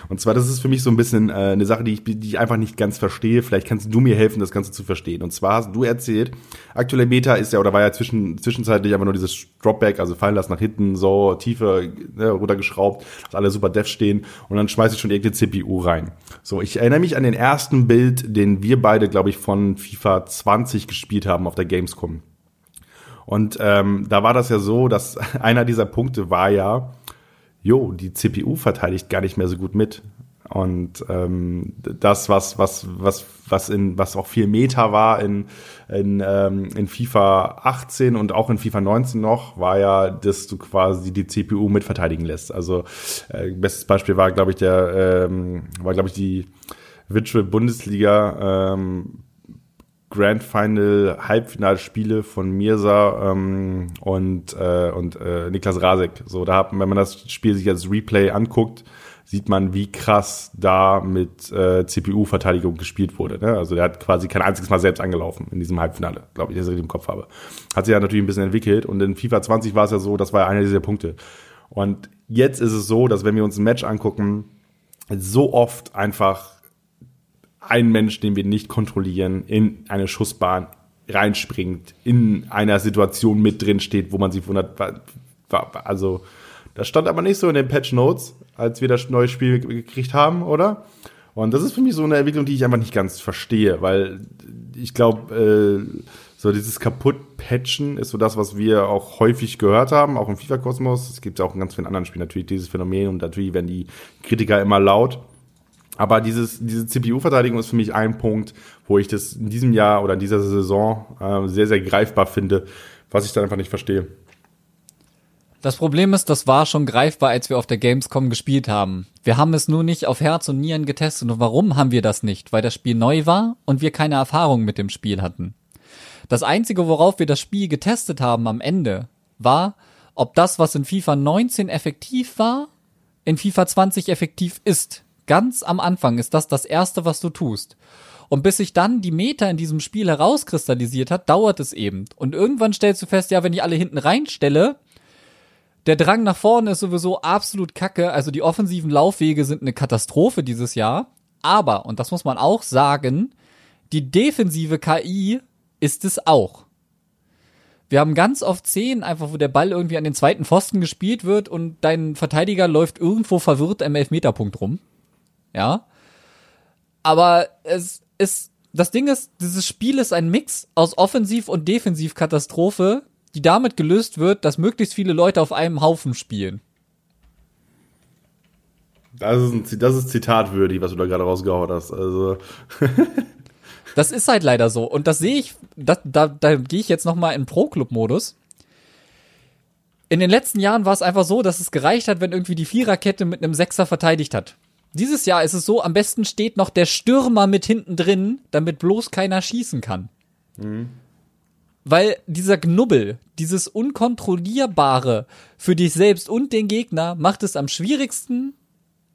Und zwar, das ist für mich so ein bisschen äh, eine Sache, die ich, die ich einfach nicht ganz verstehe. Vielleicht kannst du mir helfen, das Ganze zu verstehen. Und zwar hast du erzählt, aktuelle Meta ist ja oder war ja zwischen, zwischenzeitlich aber nur dieses Dropback, also fallen lassen nach hinten, so tiefer ne, runtergeschraubt, dass alle super dev stehen und dann schmeiß ich schon irgendeine CPU rein. So, ich erinnere mich an den ersten Bild, den wir beide, glaube ich, von FIFA 20 gespielt haben auf der Gamescom. Und ähm, da war das ja so, dass einer dieser Punkte war ja, jo, die CPU verteidigt gar nicht mehr so gut mit. Und ähm, das, was, was, was, was in, was auch viel Meta war in, in, ähm, in FIFA 18 und auch in FIFA 19 noch, war ja, dass du quasi die CPU mit verteidigen lässt. Also äh, bestes Beispiel war, glaube ich, der, ähm, war, glaube ich, die Virtual Bundesliga ähm, Grand Final Halbfinalspiele von Mirza ähm, und, äh, und äh, Niklas Rasek. So, da hat, wenn man das Spiel sich als Replay anguckt, sieht man, wie krass da mit äh, CPU-Verteidigung gespielt wurde. Ne? Also der hat quasi kein einziges Mal selbst angelaufen in diesem Halbfinale, glaube ich, dass ich richtig im Kopf habe. Hat sich ja natürlich ein bisschen entwickelt und in FIFA 20 war es ja so, das war ja einer dieser Punkte. Und jetzt ist es so, dass wenn wir uns ein Match angucken, so oft einfach ein Mensch, den wir nicht kontrollieren, in eine Schussbahn reinspringt, in einer Situation mit drin steht, wo man sich wundert, also das stand aber nicht so in den Patch Notes, als wir das neue Spiel gekriegt haben, oder? Und das ist für mich so eine Entwicklung, die ich einfach nicht ganz verstehe, weil ich glaube, äh, so dieses kaputt-Patchen ist so das, was wir auch häufig gehört haben, auch im FIFA-Kosmos. Es gibt ja auch in ganz vielen anderen Spielen natürlich dieses Phänomen und natürlich werden die Kritiker immer laut. Aber dieses, diese CPU-Verteidigung ist für mich ein Punkt, wo ich das in diesem Jahr oder in dieser Saison äh, sehr, sehr greifbar finde, was ich dann einfach nicht verstehe. Das Problem ist, das war schon greifbar, als wir auf der Gamescom gespielt haben. Wir haben es nur nicht auf Herz und Nieren getestet. Und warum haben wir das nicht? Weil das Spiel neu war und wir keine Erfahrung mit dem Spiel hatten. Das Einzige, worauf wir das Spiel getestet haben am Ende, war, ob das, was in FIFA 19 effektiv war, in FIFA 20 effektiv ist. Ganz am Anfang ist das das Erste, was du tust. Und bis sich dann die Meta in diesem Spiel herauskristallisiert hat, dauert es eben. Und irgendwann stellst du fest, ja, wenn ich alle hinten reinstelle, der Drang nach vorne ist sowieso absolut kacke. Also die offensiven Laufwege sind eine Katastrophe dieses Jahr. Aber, und das muss man auch sagen, die defensive KI ist es auch. Wir haben ganz oft Szenen, einfach wo der Ball irgendwie an den zweiten Pfosten gespielt wird und dein Verteidiger läuft irgendwo verwirrt am Elfmeterpunkt rum. Ja. Aber es ist, das Ding ist, dieses Spiel ist ein Mix aus Offensiv- und Defensivkatastrophe, die damit gelöst wird, dass möglichst viele Leute auf einem Haufen spielen. Das ist, ein, das ist zitatwürdig, was du da gerade rausgehauen hast. Also. das ist halt leider so. Und das sehe ich, das, da, da gehe ich jetzt nochmal in Pro-Club-Modus. In den letzten Jahren war es einfach so, dass es gereicht hat, wenn irgendwie die Viererkette mit einem Sechser verteidigt hat. Dieses Jahr ist es so, am besten steht noch der Stürmer mit hinten drin, damit bloß keiner schießen kann. Mhm. Weil dieser Knubbel, dieses Unkontrollierbare für dich selbst und den Gegner macht es am schwierigsten,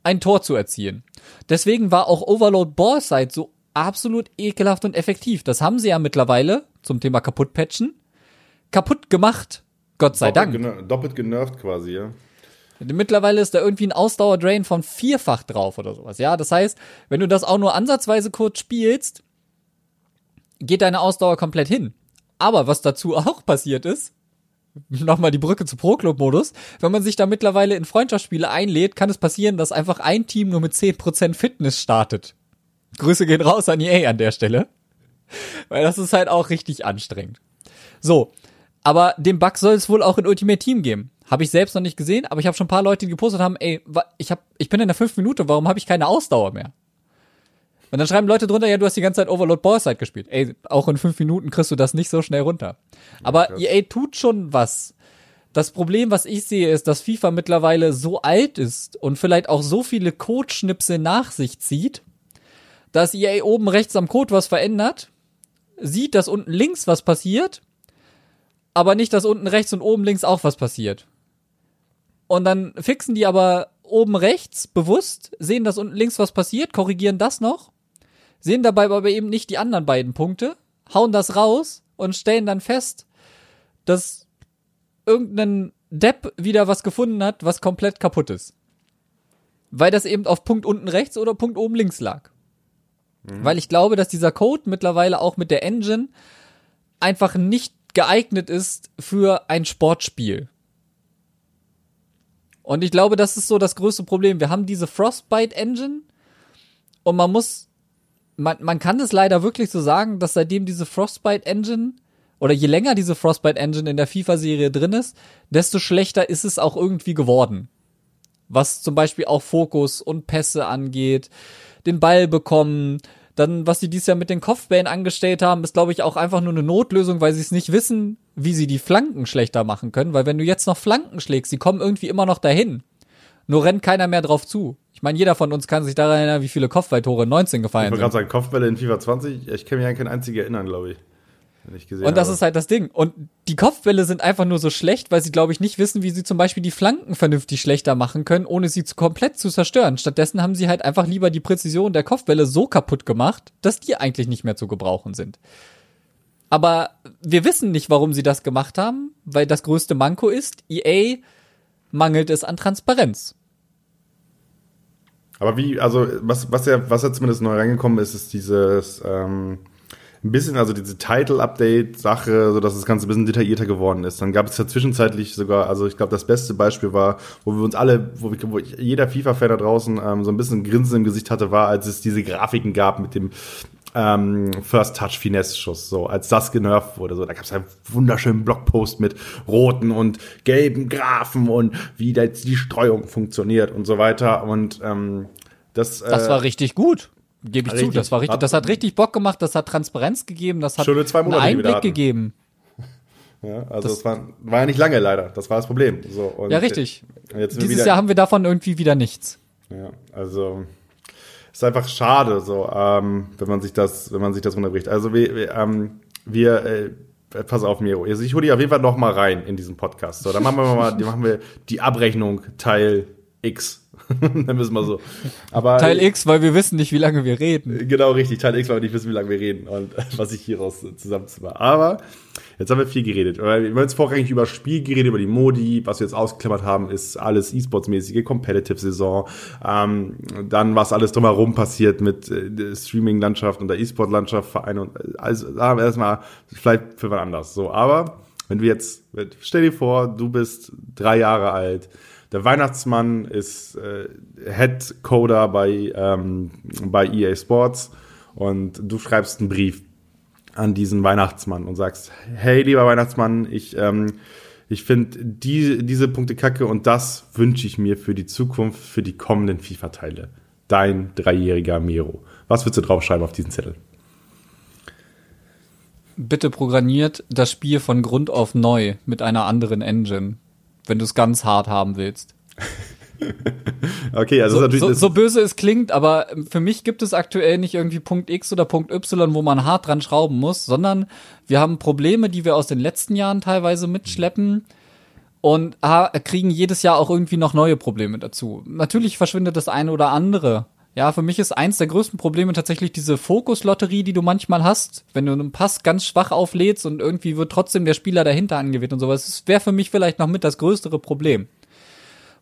ein Tor zu erzielen. Deswegen war auch Overload Ballside so absolut ekelhaft und effektiv. Das haben sie ja mittlerweile zum Thema kaputtpatchen kaputt gemacht. Gott sei doppelt Dank. doppelt genervt quasi, ja. Mittlerweile ist da irgendwie ein Ausdauer-Drain von vierfach drauf oder sowas. Ja, das heißt, wenn du das auch nur ansatzweise kurz spielst, geht deine Ausdauer komplett hin. Aber was dazu auch passiert ist, nochmal die Brücke zu Pro-Club-Modus, wenn man sich da mittlerweile in Freundschaftsspiele einlädt, kann es passieren, dass einfach ein Team nur mit 10% Fitness startet. Grüße gehen raus an EA an der Stelle. Weil das ist halt auch richtig anstrengend. So, aber den Bug soll es wohl auch in Ultimate Team geben. Habe ich selbst noch nicht gesehen, aber ich habe schon ein paar Leute, die gepostet haben, ey, ich, hab, ich bin in der 5 Minute, warum habe ich keine Ausdauer mehr? Und dann schreiben Leute drunter, ja, du hast die ganze Zeit Overload Ballside gespielt. Ey, auch in fünf Minuten kriegst du das nicht so schnell runter. Aber ja, EA tut schon was. Das Problem, was ich sehe, ist, dass FIFA mittlerweile so alt ist und vielleicht auch so viele Codeschnipsel nach sich zieht, dass EA oben rechts am Code was verändert, sieht, dass unten links was passiert, aber nicht, dass unten rechts und oben links auch was passiert. Und dann fixen die aber oben rechts bewusst, sehen, dass unten links was passiert, korrigieren das noch sehen dabei aber eben nicht die anderen beiden Punkte, hauen das raus und stellen dann fest, dass irgendein Depp wieder was gefunden hat, was komplett kaputt ist. Weil das eben auf Punkt unten rechts oder Punkt oben links lag. Mhm. Weil ich glaube, dass dieser Code mittlerweile auch mit der Engine einfach nicht geeignet ist für ein Sportspiel. Und ich glaube, das ist so das größte Problem. Wir haben diese Frostbite Engine und man muss man, man kann es leider wirklich so sagen, dass seitdem diese Frostbite Engine oder je länger diese Frostbite Engine in der FIFA-Serie drin ist, desto schlechter ist es auch irgendwie geworden. Was zum Beispiel auch Fokus und Pässe angeht, den Ball bekommen, dann, was sie dieses Jahr mit den Kopfbällen angestellt haben, ist, glaube ich, auch einfach nur eine Notlösung, weil sie es nicht wissen, wie sie die Flanken schlechter machen können. Weil wenn du jetzt noch Flanken schlägst, sie kommen irgendwie immer noch dahin. Nur rennt keiner mehr drauf zu. Ich meine, jeder von uns kann sich daran erinnern, wie viele Kopfballtore 19 gefallen sind. Ich wollte gerade sagen, Kopfbälle in FIFA 20, ich kann mich an keinen einzigen erinnern, glaube ich. Gesehen, Und das ist halt das Ding. Und die Kopfbälle sind einfach nur so schlecht, weil sie, glaube ich, nicht wissen, wie sie zum Beispiel die Flanken vernünftig schlechter machen können, ohne sie zu komplett zu zerstören. Stattdessen haben sie halt einfach lieber die Präzision der Kopfbälle so kaputt gemacht, dass die eigentlich nicht mehr zu gebrauchen sind. Aber wir wissen nicht, warum sie das gemacht haben, weil das größte Manko ist, EA mangelt es an Transparenz. Aber wie, also was, was ja, was ja zumindest neu reingekommen ist, ist dieses ähm, ein bisschen, also diese Title-Update-Sache, so dass das Ganze ein bisschen detaillierter geworden ist. Dann gab es ja zwischenzeitlich sogar, also ich glaube, das beste Beispiel war, wo wir uns alle, wo, wir, wo jeder FIFA-Fan da draußen ähm, so ein bisschen Grinsen im Gesicht hatte, war, als es diese Grafiken gab mit dem ähm, First Touch Finesse Schuss, so als das genervt wurde, so da gab es einen wunderschönen Blogpost mit roten und gelben Graphen und wie da jetzt die Streuung funktioniert und so weiter und ähm, das, Das äh, war richtig gut. Gebe ich zu, richtig. das war richtig, das hat richtig Bock gemacht, das hat Transparenz gegeben, das hat Schöne zwei einen Monate, da Einblick gegeben. ja, also das, war, war ja nicht lange leider, das war das Problem. So, Ja, richtig. Dieses wieder, Jahr haben wir davon irgendwie wieder nichts. Ja, also ist einfach schade, so, ähm, wenn man sich das, wenn man sich das runterbricht. Also wir, wir, ähm, wir äh, pass auf, Miro. Also ich hole dich auf jeden Fall noch mal rein in diesen Podcast. So, dann machen wir mal, machen wir die Abrechnung Teil X. dann müssen wir so. Aber Teil X, weil wir wissen nicht, wie lange wir reden. Genau, richtig. Teil X, weil wir nicht wissen, wie lange wir reden und was ich hieraus zusammenzimmer. Aber jetzt haben wir viel geredet. Wir haben jetzt vorrangig über das Spiel geredet, über die Modi. Was wir jetzt ausgeklammert haben, ist alles E-Sports-mäßige Competitive-Saison. Ähm, dann, was alles drumherum passiert mit äh, der Streaming-Landschaft und der E-Sport-Landschaft, Vereine und äh, also sagen wir erstmal, vielleicht für wann anders. So, aber wenn du jetzt, stell dir vor, du bist drei Jahre alt, der Weihnachtsmann ist äh, Head Coder bei, ähm, bei EA Sports und du schreibst einen Brief an diesen Weihnachtsmann und sagst, hey lieber Weihnachtsmann, ich, ähm, ich finde die, diese Punkte kacke und das wünsche ich mir für die Zukunft, für die kommenden FIFA-Teile. Dein dreijähriger Mero. Was würdest du draufschreiben auf diesen Zettel? Bitte programmiert das Spiel von Grund auf neu mit einer anderen Engine, wenn du es ganz hart haben willst. Okay, also So, so, natürlich so böse es klingt, aber für mich gibt es aktuell nicht irgendwie Punkt X oder Punkt Y, wo man hart dran schrauben muss, sondern wir haben Probleme, die wir aus den letzten Jahren teilweise mitschleppen und ah, kriegen jedes Jahr auch irgendwie noch neue Probleme dazu. Natürlich verschwindet das eine oder andere. Ja, für mich ist eins der größten Probleme tatsächlich diese Fokuslotterie, die du manchmal hast, wenn du einen Pass ganz schwach auflädst und irgendwie wird trotzdem der Spieler dahinter angewählt und sowas. Das wäre für mich vielleicht noch mit das größere Problem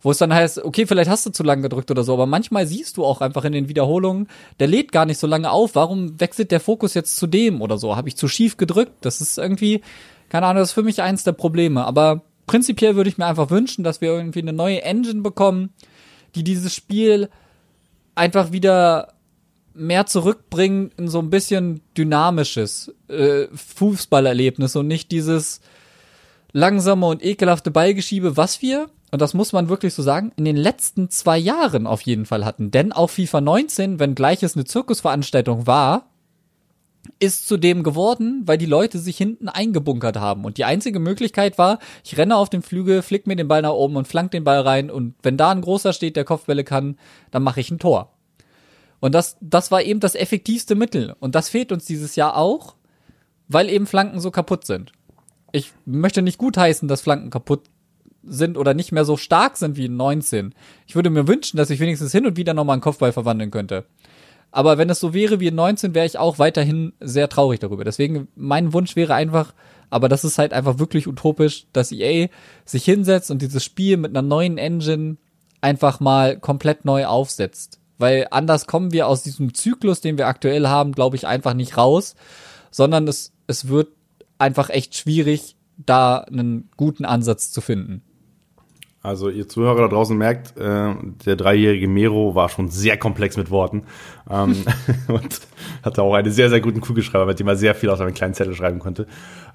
wo es dann heißt, okay, vielleicht hast du zu lange gedrückt oder so, aber manchmal siehst du auch einfach in den Wiederholungen, der lädt gar nicht so lange auf, warum wechselt der Fokus jetzt zu dem oder so? Habe ich zu schief gedrückt? Das ist irgendwie, keine Ahnung, das ist für mich eins der Probleme, aber prinzipiell würde ich mir einfach wünschen, dass wir irgendwie eine neue Engine bekommen, die dieses Spiel einfach wieder mehr zurückbringen in so ein bisschen dynamisches äh, Fußballerlebnis und nicht dieses langsame und ekelhafte Ballgeschiebe, was wir, und das muss man wirklich so sagen, in den letzten zwei Jahren auf jeden Fall hatten. Denn auch FIFA 19, wenn gleich es eine Zirkusveranstaltung war, ist zu dem geworden, weil die Leute sich hinten eingebunkert haben. Und die einzige Möglichkeit war, ich renne auf den Flügel, flick mir den Ball nach oben und flank den Ball rein. Und wenn da ein großer steht, der Kopfbälle kann, dann mache ich ein Tor. Und das, das war eben das effektivste Mittel. Und das fehlt uns dieses Jahr auch, weil eben Flanken so kaputt sind. Ich möchte nicht gutheißen, dass Flanken kaputt sind oder nicht mehr so stark sind wie in 19. Ich würde mir wünschen, dass ich wenigstens hin und wieder nochmal einen Kopfball verwandeln könnte. Aber wenn es so wäre wie in 19, wäre ich auch weiterhin sehr traurig darüber. Deswegen, mein Wunsch wäre einfach, aber das ist halt einfach wirklich utopisch, dass EA sich hinsetzt und dieses Spiel mit einer neuen Engine einfach mal komplett neu aufsetzt. Weil anders kommen wir aus diesem Zyklus, den wir aktuell haben, glaube ich, einfach nicht raus, sondern es, es wird einfach echt schwierig, da einen guten Ansatz zu finden. Also ihr Zuhörer da draußen merkt, äh, der dreijährige Mero war schon sehr komplex mit Worten ähm, und hatte auch einen sehr, sehr guten Kugelschreiber, mit dem er sehr viel auf einem kleinen Zettel schreiben konnte.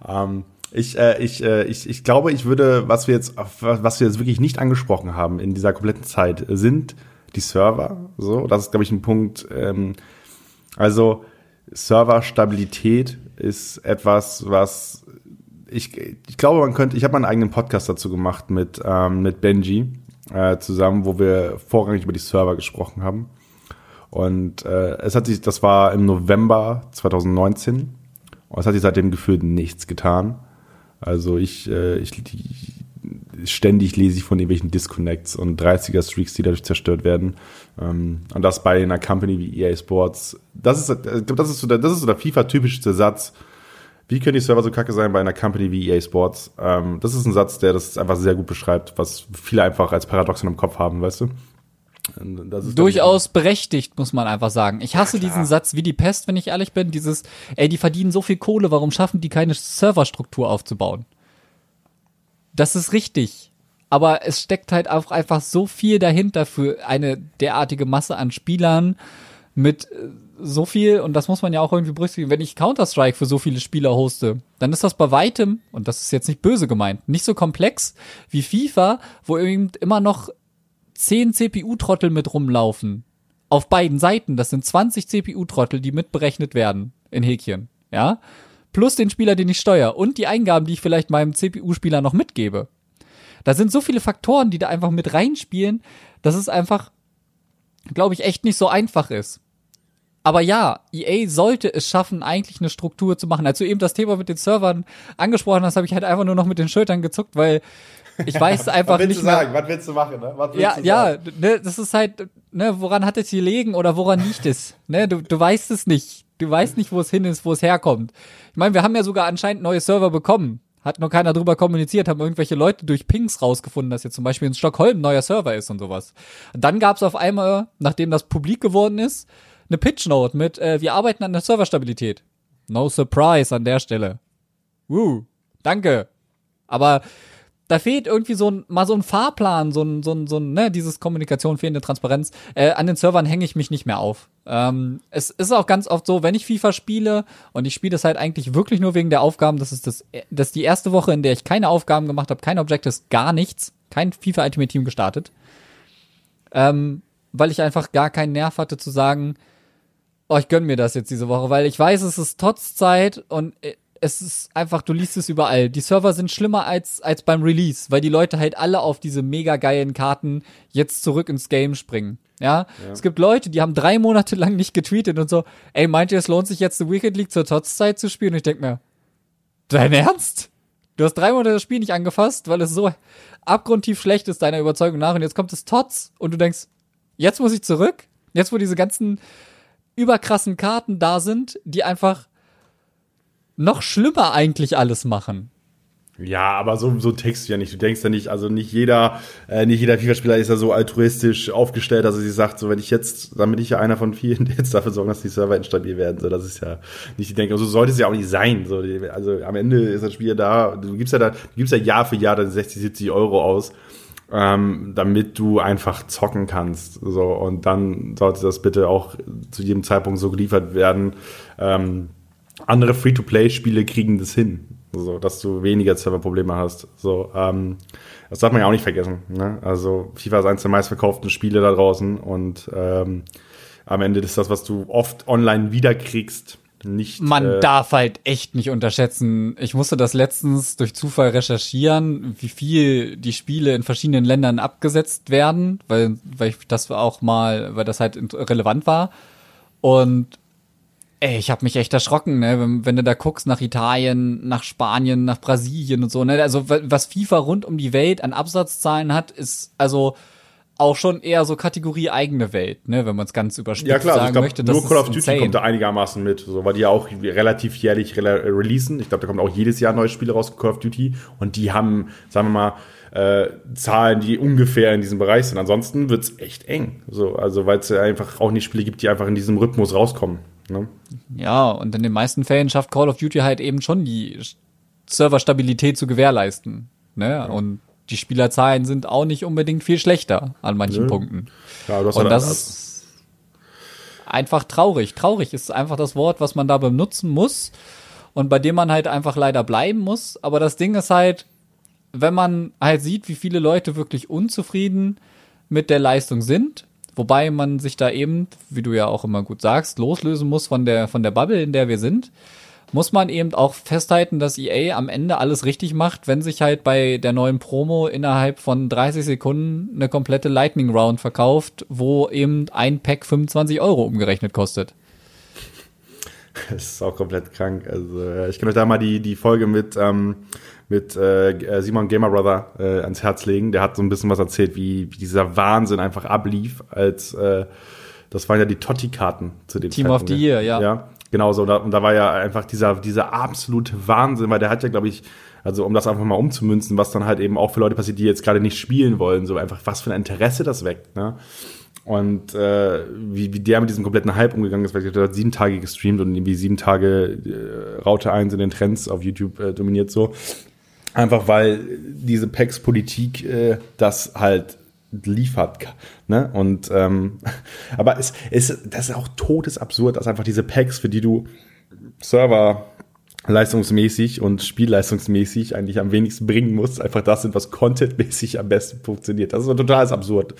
Ähm, ich, äh, ich, äh, ich, ich glaube, ich würde, was wir jetzt, was wir jetzt wirklich nicht angesprochen haben in dieser kompletten Zeit, sind die Server. So, das ist, glaube ich, ein Punkt. Ähm, also Serverstabilität ist etwas, was ich, ich glaube, man könnte, ich habe meinen eigenen Podcast dazu gemacht mit, ähm, mit Benji äh, zusammen, wo wir vorrangig über die Server gesprochen haben. Und äh, es hat sich, das war im November 2019. Und es hat sich seitdem gefühlt nichts getan. Also ich, äh, ich die, ständig lese ich von irgendwelchen Disconnects und 30er-Streaks, die dadurch zerstört werden. Ähm, und das bei einer Company wie EA Sports. Das ist, das ist so der, das ist so der FIFA-typischste Satz. Wie können die Server so kacke sein bei einer Company wie EA Sports? Ähm, das ist ein Satz, der das einfach sehr gut beschreibt, was viele einfach als Paradoxon im Kopf haben, weißt du? Durchaus berechtigt, muss man einfach sagen. Ich hasse ja, diesen Satz wie die Pest, wenn ich ehrlich bin. Dieses, ey, die verdienen so viel Kohle, warum schaffen die keine Serverstruktur aufzubauen? Das ist richtig. Aber es steckt halt auch einfach so viel dahinter für eine derartige Masse an Spielern mit äh, so viel, und das muss man ja auch irgendwie berücksichtigen, wenn ich Counter-Strike für so viele Spieler hoste, dann ist das bei weitem, und das ist jetzt nicht böse gemeint, nicht so komplex wie FIFA, wo eben immer noch 10 CPU-Trottel mit rumlaufen. Auf beiden Seiten, das sind 20 CPU-Trottel, die mitberechnet werden in Häkchen, ja? plus den Spieler, den ich steuere und die Eingaben, die ich vielleicht meinem CPU-Spieler noch mitgebe. Da sind so viele Faktoren, die da einfach mit reinspielen, dass es einfach, glaube ich, echt nicht so einfach ist. Aber ja, EA sollte es schaffen, eigentlich eine Struktur zu machen. Als du eben das Thema mit den Servern angesprochen hast, habe ich halt einfach nur noch mit den Schultern gezuckt, weil ich weiß einfach was nicht du sagen? Was willst du machen? Ne? Was willst ja, du ja, ne, das ist halt, ne, woran hat es hier liegen oder woran liegt es? Ne, du, du weißt es nicht du weißt nicht, wo es hin ist, wo es herkommt. Ich meine, wir haben ja sogar anscheinend neue Server bekommen. Hat noch keiner drüber kommuniziert, haben irgendwelche Leute durch Pings rausgefunden, dass jetzt zum Beispiel in Stockholm ein neuer Server ist und sowas. Und dann gab es auf einmal, nachdem das publik geworden ist, eine Pitch-Note mit, äh, wir arbeiten an der Serverstabilität. No surprise an der Stelle. Woo, danke. Aber da fehlt irgendwie so ein, mal so ein Fahrplan, so ein, so ein, so ein, ne, dieses Kommunikation, fehlende Transparenz. Äh, an den Servern hänge ich mich nicht mehr auf. Ähm, es ist auch ganz oft so, wenn ich FIFA spiele, und ich spiele das halt eigentlich wirklich nur wegen der Aufgaben, das ist das, das ist die erste Woche, in der ich keine Aufgaben gemacht habe, keine Objectives, gar nichts, kein FIFA Ultimate Team gestartet. Ähm, weil ich einfach gar keinen Nerv hatte zu sagen, oh, ich gönn mir das jetzt diese Woche, weil ich weiß, es ist trotz Zeit und äh, es ist einfach, du liest es überall. Die Server sind schlimmer als, als beim Release, weil die Leute halt alle auf diese mega geilen Karten jetzt zurück ins Game springen. Ja? ja? es gibt Leute, die haben drei Monate lang nicht getweetet und so, ey, meint ihr, es lohnt sich jetzt The Wicked League zur Tots-Zeit zu spielen? Und ich denk mir, dein Ernst? Du hast drei Monate das Spiel nicht angefasst, weil es so abgrundtief schlecht ist, deiner Überzeugung nach, und jetzt kommt es Tots und du denkst, jetzt muss ich zurück? Jetzt, wo diese ganzen überkrassen Karten da sind, die einfach noch schlimmer eigentlich alles machen. Ja, aber so, so text du ja nicht. Du denkst ja nicht, also nicht jeder, äh, nicht jeder FIFA-Spieler ist ja so altruistisch aufgestellt, also sie sagt, so wenn ich jetzt, damit ich ja einer von vielen, der jetzt dafür sorgen, dass die Server instabil werden, so das ist ja nicht die Denke. So sollte es ja auch nicht sein. So, also am Ende ist das Spiel da, du gibst ja da, du gibst ja Jahr für Jahr dann 60, 70 Euro aus, ähm, damit du einfach zocken kannst. So, und dann sollte das bitte auch zu jedem Zeitpunkt so geliefert werden. Ähm, andere Free-to-Play-Spiele kriegen das hin, so dass du weniger Serverprobleme hast. So, ähm, das darf man ja auch nicht vergessen. Ne? Also FIFA ist eines der meistverkauften Spiele da draußen und ähm, am Ende ist das, was du oft online wiederkriegst, nicht. Man äh, darf halt echt nicht unterschätzen. Ich musste das letztens durch Zufall recherchieren, wie viel die Spiele in verschiedenen Ländern abgesetzt werden, weil, weil ich das auch mal, weil das halt relevant war. Und Ey, ich habe mich echt erschrocken, ne? Wenn, wenn, du da guckst nach Italien, nach Spanien, nach Brasilien und so, ne? Also was FIFA rund um die Welt an Absatzzahlen hat, ist also auch schon eher so Kategorie eigene Welt, ne? Wenn man es ganz überspitzt ja, klar, also ich glaub, möchte. Nur Call of Duty insane. kommt da einigermaßen mit, so weil die ja auch relativ jährlich re releasen. Ich glaube, da kommt auch jedes Jahr neue Spiele raus, Call of Duty, und die haben, sagen wir mal, äh, Zahlen, die ungefähr in diesem Bereich sind. Ansonsten wird's echt eng. So, also weil es einfach auch nicht Spiele gibt, die einfach in diesem Rhythmus rauskommen. Ne? Ja, und in den meisten Fällen schafft Call of Duty halt eben schon die Serverstabilität zu gewährleisten. Ne? Ja. Und die Spielerzahlen sind auch nicht unbedingt viel schlechter an manchen ja. Punkten. Ja, und halt das ist einfach traurig. Traurig ist einfach das Wort, was man da benutzen muss und bei dem man halt einfach leider bleiben muss. Aber das Ding ist halt, wenn man halt sieht, wie viele Leute wirklich unzufrieden mit der Leistung sind, Wobei man sich da eben, wie du ja auch immer gut sagst, loslösen muss von der, von der Bubble, in der wir sind. Muss man eben auch festhalten, dass EA am Ende alles richtig macht, wenn sich halt bei der neuen Promo innerhalb von 30 Sekunden eine komplette Lightning Round verkauft, wo eben ein Pack 25 Euro umgerechnet kostet. Das ist auch komplett krank. Also äh, ich kann euch da mal die, die Folge mit, ähm, mit äh, Simon Gamer Brother äh, ans Herz legen. Der hat so ein bisschen was erzählt, wie, wie dieser Wahnsinn einfach ablief, als äh, das waren ja die Totti-Karten zu dem Team of the Year, ja. Ja, genau so. Und da war ja einfach dieser, dieser absolute Wahnsinn, weil der hat ja, glaube ich, also um das einfach mal umzumünzen, was dann halt eben auch für Leute passiert, die jetzt gerade nicht spielen wollen, so einfach was für ein Interesse das weckt, ne? Und äh, wie, wie der mit diesem kompletten Hype umgegangen ist, weil der hat sieben Tage gestreamt und irgendwie sieben Tage äh, Raute 1 in den Trends auf YouTube äh, dominiert so. Einfach weil diese PEX-Politik äh, das halt liefert. Ne? Und ähm, aber es ist, das ist auch todesabsurd, dass einfach diese Packs, für die du Server leistungsmäßig und spielleistungsmäßig eigentlich am wenigsten bringen musst, einfach das sind, was contentmäßig am besten funktioniert. Das ist total absurd,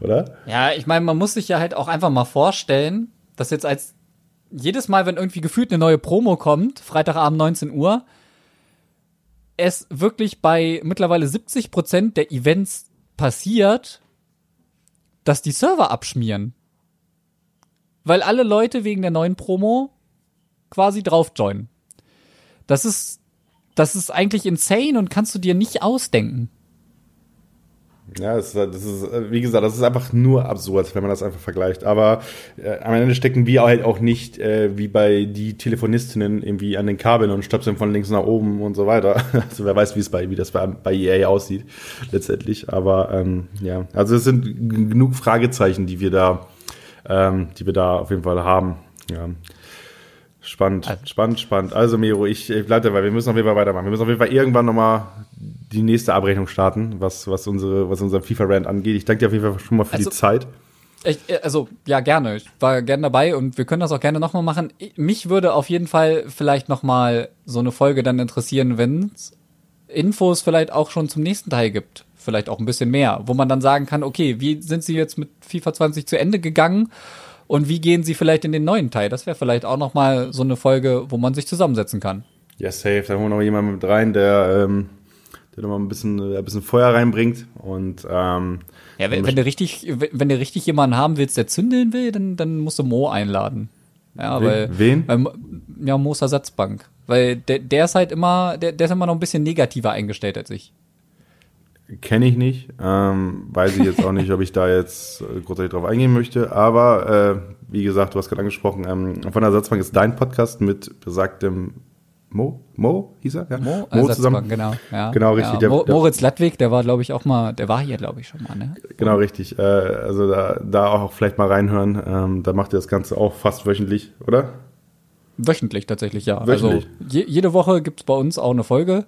oder? Ja, ich meine, man muss sich ja halt auch einfach mal vorstellen, dass jetzt als jedes Mal, wenn irgendwie gefühlt eine neue Promo kommt, Freitagabend 19 Uhr, es wirklich bei mittlerweile 70 Prozent der Events passiert, dass die Server abschmieren. Weil alle Leute wegen der neuen Promo quasi drauf joinen. Das ist, das ist eigentlich insane und kannst du dir nicht ausdenken. Ja, das ist, das ist, wie gesagt, das ist einfach nur absurd, wenn man das einfach vergleicht. Aber äh, am Ende stecken wir halt auch nicht äh, wie bei die Telefonistinnen irgendwie an den Kabeln und stöpseln von links nach oben und so weiter. Also wer weiß, wie es bei, wie das bei, bei EA aussieht letztendlich. Aber ähm, ja, also es sind genug Fragezeichen, die wir da, ähm, die wir da auf jeden Fall haben. Ja. Spannend, also, spannend, spannend. Also Miro, ich, ich bleibe dabei, wir müssen auf jeden Fall weitermachen. Wir müssen auf jeden Fall irgendwann nochmal die nächste Abrechnung starten, was, was unsere, was unser FIFA-Rand angeht. Ich danke dir auf jeden Fall schon mal für also, die Zeit. Ich, also, ja, gerne. Ich war gerne dabei und wir können das auch gerne nochmal machen. Mich würde auf jeden Fall vielleicht nochmal so eine Folge dann interessieren, wenn es Infos vielleicht auch schon zum nächsten Teil gibt. Vielleicht auch ein bisschen mehr, wo man dann sagen kann, okay, wie sind sie jetzt mit FIFA 20 zu Ende gegangen? und wie gehen sie vielleicht in den neuen Teil? Das wäre vielleicht auch noch mal so eine Folge, wo man sich zusammensetzen kann. Ja, safe. Da holen wir noch jemanden mit rein, der, ähm, der noch mal ein bisschen, ein bisschen Feuer reinbringt und ähm, ja, wenn, wenn du richtig, wenn du richtig jemanden haben willst, der zündeln will, dann, dann musst du Mo einladen. Ja, weil, Wen? Weil, ja, Moos Ersatzbank. Weil der, der ist halt immer, der, der ist immer noch ein bisschen negativer eingestellt als ich. Kenne ich nicht. Ähm, weiß ich jetzt auch nicht, ob ich da jetzt äh, großartig drauf eingehen möchte. Aber äh, wie gesagt, du hast gerade angesprochen, ähm, von der Ersatzbank ist dein Podcast mit besagtem Mo, Mo hieß er? Ja? Mo, Mo zusammen. genau. Ja. Genau, richtig. Ja, Mo, Moritz Ladwig, der war, glaube ich, auch mal, der war hier, glaube ich, schon mal, ne? Genau, richtig. Äh, also da, da auch vielleicht mal reinhören. Ähm, da macht ihr das Ganze auch fast wöchentlich, oder? Wöchentlich tatsächlich, ja. Wöchentlich. Also je, jede Woche gibt's bei uns auch eine Folge.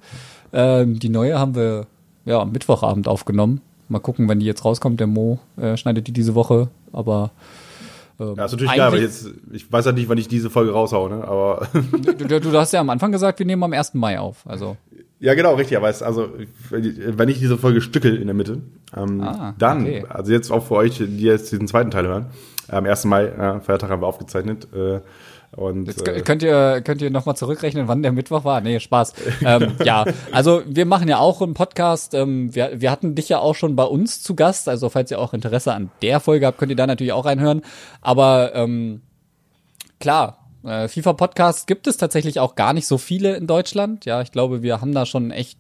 Ähm, die neue haben wir ja, Mittwochabend aufgenommen. Mal gucken, wenn die jetzt rauskommt. Der Mo äh, schneidet die diese Woche, aber ähm, ja, ist natürlich klar, aber jetzt, ich weiß ja nicht, wann ich diese Folge raushaue, ne? Aber du, du, du, hast ja am Anfang gesagt, wir nehmen am 1. Mai auf. Also. Ja, genau, richtig. Aber es, also, wenn ich diese Folge stückel in der Mitte, ähm, ah, dann, okay. also jetzt auch für euch, die jetzt diesen zweiten Teil hören, am 1. Mai, äh, Feiertag haben wir aufgezeichnet, äh, und, Jetzt äh, könnt ihr, könnt ihr nochmal zurückrechnen, wann der Mittwoch war? Nee, Spaß. ähm, ja, also wir machen ja auch einen Podcast. Ähm, wir, wir hatten dich ja auch schon bei uns zu Gast. Also falls ihr auch Interesse an der Folge habt, könnt ihr da natürlich auch reinhören. Aber ähm, klar, äh, FIFA-Podcasts gibt es tatsächlich auch gar nicht so viele in Deutschland. Ja, ich glaube, wir haben da schon echt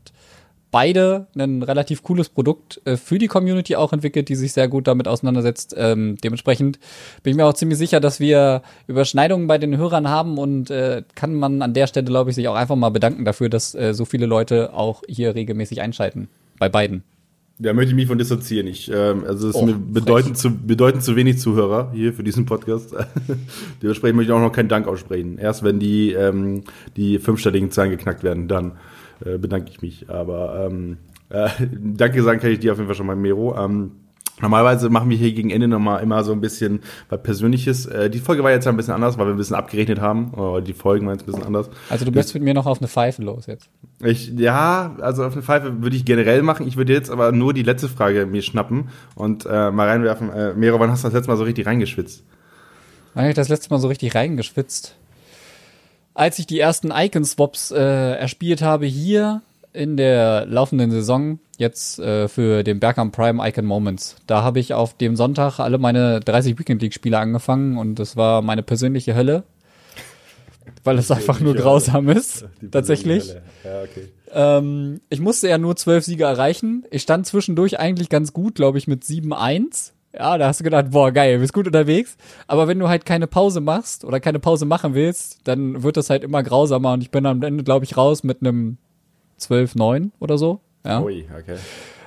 beide ein relativ cooles Produkt äh, für die Community auch entwickelt, die sich sehr gut damit auseinandersetzt. Ähm, dementsprechend bin ich mir auch ziemlich sicher, dass wir Überschneidungen bei den Hörern haben und äh, kann man an der Stelle, glaube ich, sich auch einfach mal bedanken dafür, dass äh, so viele Leute auch hier regelmäßig einschalten. Bei beiden. Da möchte ich mich von dissoziieren. Ich, ähm, also es oh, mir bedeutend zu, bedeutend zu wenig Zuhörer hier für diesen Podcast. Dementsprechend möchte ich auch noch keinen Dank aussprechen. Erst wenn die, ähm, die fünfstelligen Zahlen geknackt werden, dann. Äh, bedanke ich mich. Aber ähm, äh, danke sagen kann ich dir auf jeden Fall schon mal, Mero. Ähm, Normalerweise machen wir hier gegen Ende nochmal immer so ein bisschen was Persönliches. Äh, die Folge war jetzt ein bisschen anders, weil wir ein bisschen abgerechnet haben. Oder die Folgen waren jetzt ein bisschen anders. Also du bist mit mir noch auf eine Pfeife los jetzt. Ich, ja, also auf eine Pfeife würde ich generell machen. Ich würde jetzt aber nur die letzte Frage mir schnappen und äh, mal reinwerfen. Äh, Mero, wann hast du das letzte Mal so richtig reingeschwitzt? Wann habe ich das letzte Mal so richtig reingeschwitzt? Als ich die ersten Icon-Swaps äh, erspielt habe hier in der laufenden Saison, jetzt äh, für den Bergham Prime Icon Moments, da habe ich auf dem Sonntag alle meine 30 Weekend League-Spiele angefangen und das war meine persönliche Hölle. weil es einfach nur grausam ist. Tatsächlich. Hölle. Ja, okay. Ähm, ich musste ja nur zwölf Siege erreichen. Ich stand zwischendurch eigentlich ganz gut, glaube ich, mit 7-1. Ja, da hast du gedacht, boah, geil, bist gut unterwegs. Aber wenn du halt keine Pause machst oder keine Pause machen willst, dann wird das halt immer grausamer und ich bin am Ende, glaube ich, raus mit einem 12-9 oder so. Ja. Ui, okay.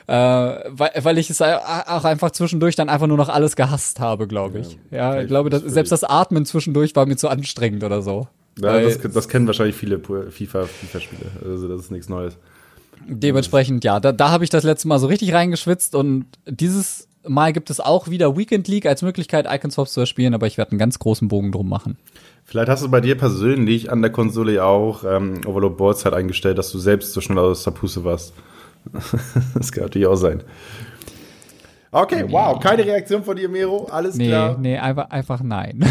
Äh, weil, weil ich es auch einfach zwischendurch dann einfach nur noch alles gehasst habe, glaube ich. Ja, kann ich glaube, dass, das selbst das Atmen zwischendurch war mir zu anstrengend oder so. Ja, das, das kennen wahrscheinlich viele FIFA, FIFA-Spiele. Also das ist nichts Neues. Dementsprechend, ja, da, da habe ich das letzte Mal so richtig reingeschwitzt und dieses Mal gibt es auch wieder Weekend League als Möglichkeit, Icon Swaps zu erspielen, aber ich werde einen ganz großen Bogen drum machen. Vielleicht hast du bei dir persönlich an der Konsole ja auch ähm, Overload Boards halt eingestellt, dass du selbst so schnell aus der Puste warst. das kann natürlich auch sein. Okay, wow, keine Reaktion von dir, Mero. Alles Nee, klar. nee, einfach, einfach nein.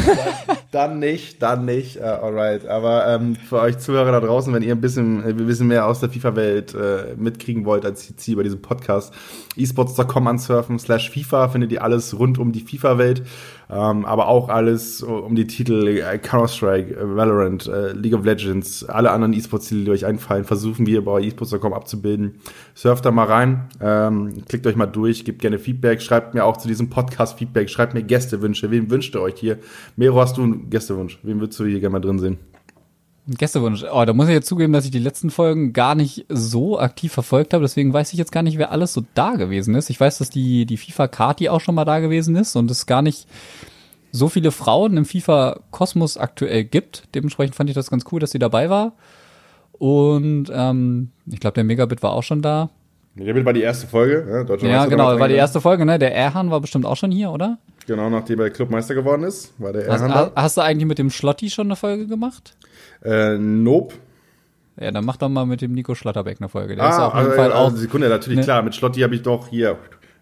Dann nicht, dann nicht. Uh, alright. Aber ähm, für euch Zuhörer da draußen, wenn ihr ein bisschen, äh, ein bisschen mehr aus der FIFA-Welt äh, mitkriegen wollt, als jetzt hier bei diesem Podcast, esports.com ansurfen, slash FIFA, findet ihr alles rund um die FIFA-Welt. Ähm, aber auch alles um die Titel äh, Counter-Strike, äh, Valorant, äh, League of Legends, alle anderen E-Sports-Titel, die euch einfallen, versuchen wir bei esports.com abzubilden. Surft da mal rein, ähm, klickt euch mal durch, gebt gerne Feedback, schreibt mir auch zu diesem Podcast Feedback, schreibt mir Gästewünsche. Wen wünscht ihr euch hier? Mero, hast du Gästewunsch? Wen würdest du hier gerne mal drin sehen? Gästewunsch. Oh, da muss ich jetzt zugeben, dass ich die letzten Folgen gar nicht so aktiv verfolgt habe. Deswegen weiß ich jetzt gar nicht, wer alles so da gewesen ist. Ich weiß, dass die, die FIFA-Kati auch schon mal da gewesen ist und es gar nicht so viele Frauen im FIFA-Kosmos aktuell gibt. Dementsprechend fand ich das ganz cool, dass sie dabei war. Und ähm, ich glaube, der Megabit war auch schon da. Megabit war die erste Folge. Ja, Deutscher Ja, genau, war die erste Folge, ne? Der Erhan war bestimmt auch schon hier, oder? Genau, nachdem er Clubmeister geworden ist, war der Hast, hast du eigentlich mit dem Schlotti schon eine Folge gemacht? Äh, nope. Ja, dann mach doch mal mit dem Nico Schlotterbeck eine Folge. Der ist Ah, auf jeden also, Fall auch also Sekunde, natürlich, ne? klar. Mit Schlotti habe ich doch hier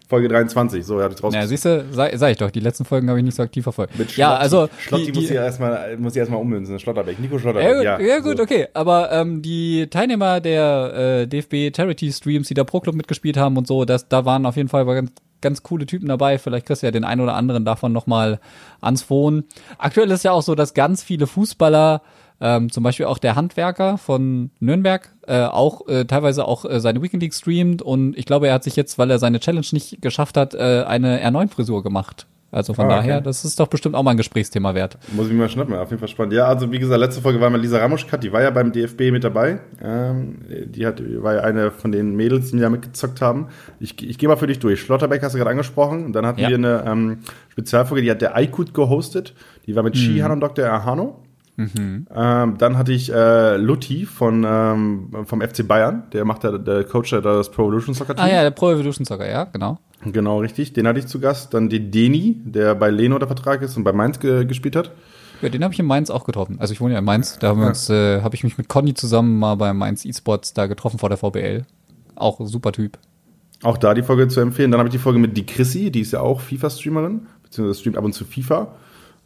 Folge 23. So, habe ich raus. Ja, siehst du, sag, sag ich doch, die letzten Folgen habe ich nicht so aktiv verfolgt. Mit ja, Schlotti. also Schlotti die, muss ja erstmal muss ich erstmal ummünzen. Schlotterbeck, Nico ja, Schlotterbeck. gut, Ja, ja, gut, so. okay. Aber ähm, die Teilnehmer der äh, DFB Charity Streams, die da Pro Club mitgespielt haben und so, das, da waren auf jeden Fall ganz, ganz coole Typen dabei. Vielleicht kriegst du ja den einen oder anderen davon nochmal ans Phone. Aktuell ist ja auch so, dass ganz viele Fußballer ähm, zum Beispiel auch der Handwerker von Nürnberg äh, auch äh, teilweise auch äh, seine Weekend League streamt und ich glaube, er hat sich jetzt, weil er seine Challenge nicht geschafft hat, äh, eine R9-Frisur gemacht. Also von Ah, okay. daher, das ist doch bestimmt auch mal ein Gesprächsthema wert. Muss ich mir mal schnappen, auf jeden Fall spannend. Ja, also wie gesagt, letzte Folge war mal Lisa Ramuschkat, die war ja beim DFB mit dabei. Ähm, die hat, war ja eine von den Mädels, die da mitgezockt haben. Ich, ich gehe mal für dich durch. Schlotterbeck hast du gerade angesprochen. Und dann hatten Ja. wir eine ähm, Spezialfolge, die hat der Aykut gehostet. Die war mit Shihan und Dr. Erhano. Ähm, dann hatte ich äh, Lutti von, ähm, vom FC Bayern. Der macht da, der Coach da das Pro Evolution Soccer Team. Ah ja, der Pro Evolution Soccer, ja, genau. Genau, richtig. Den hatte ich zu Gast. Dann den Deni, der bei Leno unter Vertrag ist und bei Mainz ge gespielt hat. Ja, den habe ich in Mainz auch getroffen. Also ich wohne ja in Mainz, da haben wir uns, äh, habe ich mich mit Conny zusammen mal bei Mainz eSports da getroffen vor der VBL. Auch super Typ. Auch da die Folge zu empfehlen. Dann habe ich die Folge mit die Chrissy, die ist ja auch FIFA-Streamerin, beziehungsweise streamt ab und zu FIFA.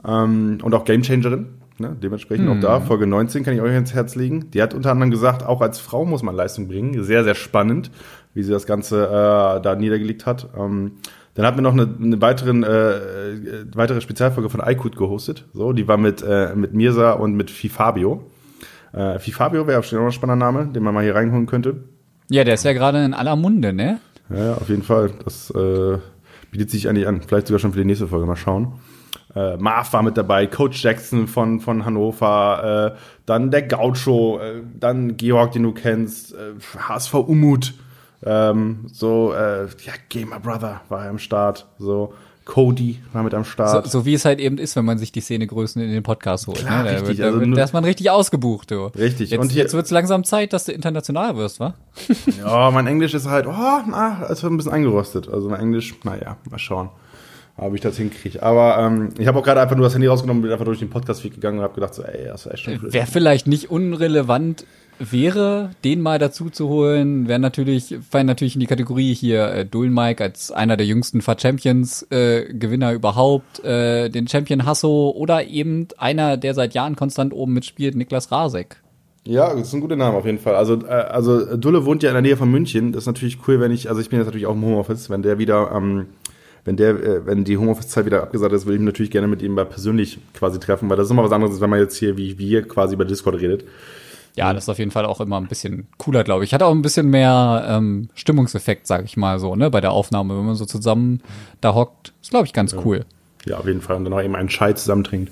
Ähm, und auch Gamechangerin. Ne? Dementsprechend auch da, Folge 19 kann ich euch ins Herz legen. Die hat unter anderem gesagt, auch als Frau muss man Leistung bringen. Sehr, sehr spannend, wie sie das Ganze äh, da niedergelegt hat. Ähm, dann hatten wir noch eine, eine weiteren, äh, äh, weitere Spezialfolge von iQut gehostet. So, die war mit, äh, mit Mirsa und mit Fifabio. Äh, Fifabio wäre auch schon ein spannender Name, den man mal hier reinholen könnte. Ja, der ist ja gerade in aller Munde, ne? Ja, ja, auf jeden Fall. Das äh, bietet sich eigentlich an. Vielleicht sogar schon für die nächste Folge. Mal schauen. Äh, Marv war mit dabei, Coach Jackson von, von Hannover, äh, dann der Gaucho, äh, dann Georg, den du kennst, äh, HSV Umut, ähm, so, äh, ja, Gamer Brother war er am Start, so, Cody war mit am So, Start. so wie es halt eben ist, wenn man sich die Szenegrößen in den Podcast holt. Klar, ne? Da, richtig, da, also da ist man richtig ausgebucht, du. Richtig. Jetzt, Und hier- jetzt wird's langsam Zeit, dass du international wirst, wa? Ja, mein Englisch ist halt, oh, na, es wird ein bisschen eingerostet. Also mein Englisch, naja, mal schauen, ob ich das hinkriege. Aber ähm, ich habe auch gerade einfach nur das Handy rausgenommen, bin einfach durch den Podcast-Weg gegangen und habe gedacht, so, ey, das war echt schon Wer vielleicht nicht unrelevant wäre, den mal dazu zu holen, wäre natürlich, fallen natürlich in die Kategorie hier äh, Dullen Mike als einer der jüngsten FAT Champions äh, Gewinner überhaupt, äh, den Champion Hasso oder eben einer, der seit Jahren konstant oben mitspielt, Niklas Rasek. Ja, das ist ein guter Name auf jeden Fall. Also, äh, also Dulle wohnt ja in der Nähe von München. Das ist natürlich cool, wenn ich, also ich bin jetzt natürlich auch im Homeoffice, wenn der wieder, ähm, wenn der, äh, wenn die Homeoffice-Zeit wieder abgesagt ist, will ich mich natürlich gerne mit ihm mal persönlich quasi treffen, weil das ist immer was anderes, als wenn man jetzt hier wie wir quasi über Discord redet. Ja, das ist auf jeden Fall auch immer ein bisschen cooler, glaube ich. Hat auch ein bisschen mehr ähm, Stimmungseffekt, sag ich mal so, ne, bei der Aufnahme, wenn man so zusammen da hockt. Ist, glaube ich, ganz Ja. cool. Ja, auf jeden Fall. Und dann auch eben einen Schei zusammentrinkt.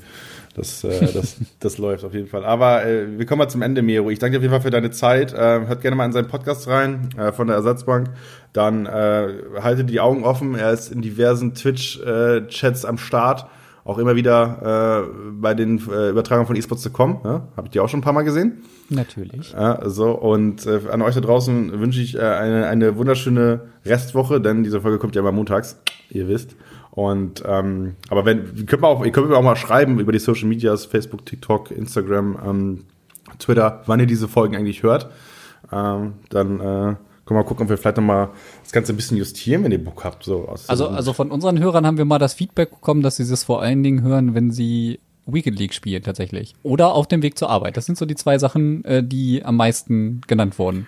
Das, äh, das, das läuft auf jeden Fall. Aber äh, wir kommen mal zum Ende, Miro. Ich danke dir auf jeden Fall für deine Zeit. Äh, hört gerne mal in seinen Podcast rein äh, von der Ersatzbank. Dann äh, haltet die Augen offen. Er ist in diversen Twitch-Chats am Start. Auch immer wieder äh, bei den äh, Übertragungen von esports.com. Ja? Habe ich die auch schon ein paar Mal gesehen. Natürlich. Ja, so, und äh, an euch da draußen wünsche ich äh, eine, eine wunderschöne Restwoche, denn diese Folge kommt ja immer montags, ihr wisst. Und ähm, aber wenn, könnt mir auch, ihr könnt mir auch mal schreiben über die Social Medias, Facebook, TikTok, Instagram, ähm, Twitter, wann ihr diese Folgen eigentlich hört. Ähm, dann äh, können wir mal gucken, ob wir vielleicht nochmal das Ganze ein bisschen justieren, wenn ihr Bock habt. So Also, also von unseren Hörern haben wir mal das Feedback bekommen, dass sie das vor allen Dingen hören, wenn sie Weekend League spielen tatsächlich. Oder auf dem Weg zur Arbeit. Das sind so die zwei Sachen, äh, die am meisten genannt wurden.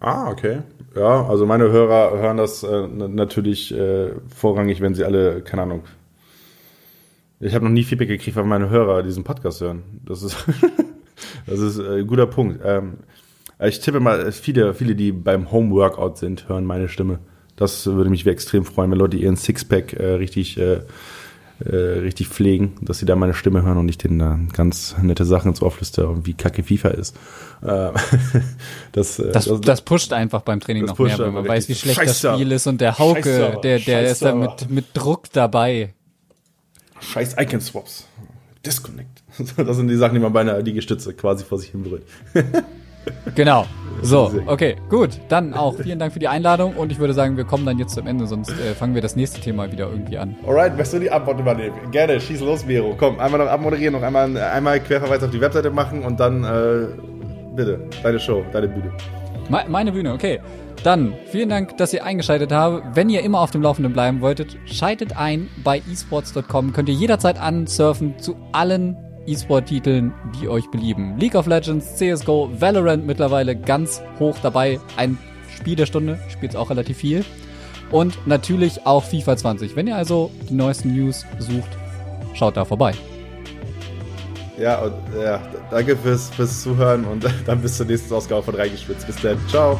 Ah, okay. Ja, also meine Hörer hören das äh, natürlich äh, vorrangig, wenn sie alle, keine Ahnung. Ich habe noch nie Feedback gekriegt, weil meine Hörer diesen Podcast hören. Das ist, das ist äh, ein guter Punkt. Ähm, ich tippe mal, viele, viele, die beim Homeworkout sind, hören meine Stimme. Das würde mich extrem freuen, wenn Leute ihren Sixpack äh, richtig, äh, richtig pflegen, dass sie da meine Stimme hören und nicht den äh, ganz nette Sachen ins Ohr flüstern, wie kacke FIFA ist. Äh, das, äh, Das, das pusht einfach beim Training Das noch mehr, wenn man weiß, wie schlecht das Scheiße. Spiel ist und der Hauke, der, der ist da mit, mit Druck dabei. Scheiß Icon-Swaps. Disconnect. Das sind die Sachen, die man bei einer Liegestütze quasi vor sich hin berührt. Genau. So, okay, gut. Dann auch vielen Dank für die Einladung und ich würde sagen, wir kommen dann jetzt zum Ende, sonst äh, fangen wir das nächste Thema wieder irgendwie an. Alright, möchtest du die Antwort übernehmen? Gerne, schieß los, Miro. Komm, einmal noch abmoderieren, noch einmal, einmal Querverweis auf die Webseite machen und dann, äh, bitte, deine Show, deine Bühne. Me meine Bühne, okay. Dann vielen Dank, dass ihr eingeschaltet habt. Wenn ihr immer auf dem Laufenden bleiben wolltet, schaltet ein bei esports.com. Könnt ihr jederzeit ansurfen zu allen E-Sport-Titeln, die euch belieben. League of Legends, CSGO, Valorant mittlerweile ganz hoch dabei. Ein Spiel der Stunde, spielt auch relativ viel. Und natürlich auch FIFA 20. Wenn ihr also die neuesten News sucht, schaut da vorbei. Ja, und, ja, danke fürs, fürs Zuhören und dann bis zur nächsten Ausgabe von Reingespitzt. Bis dann. Ciao.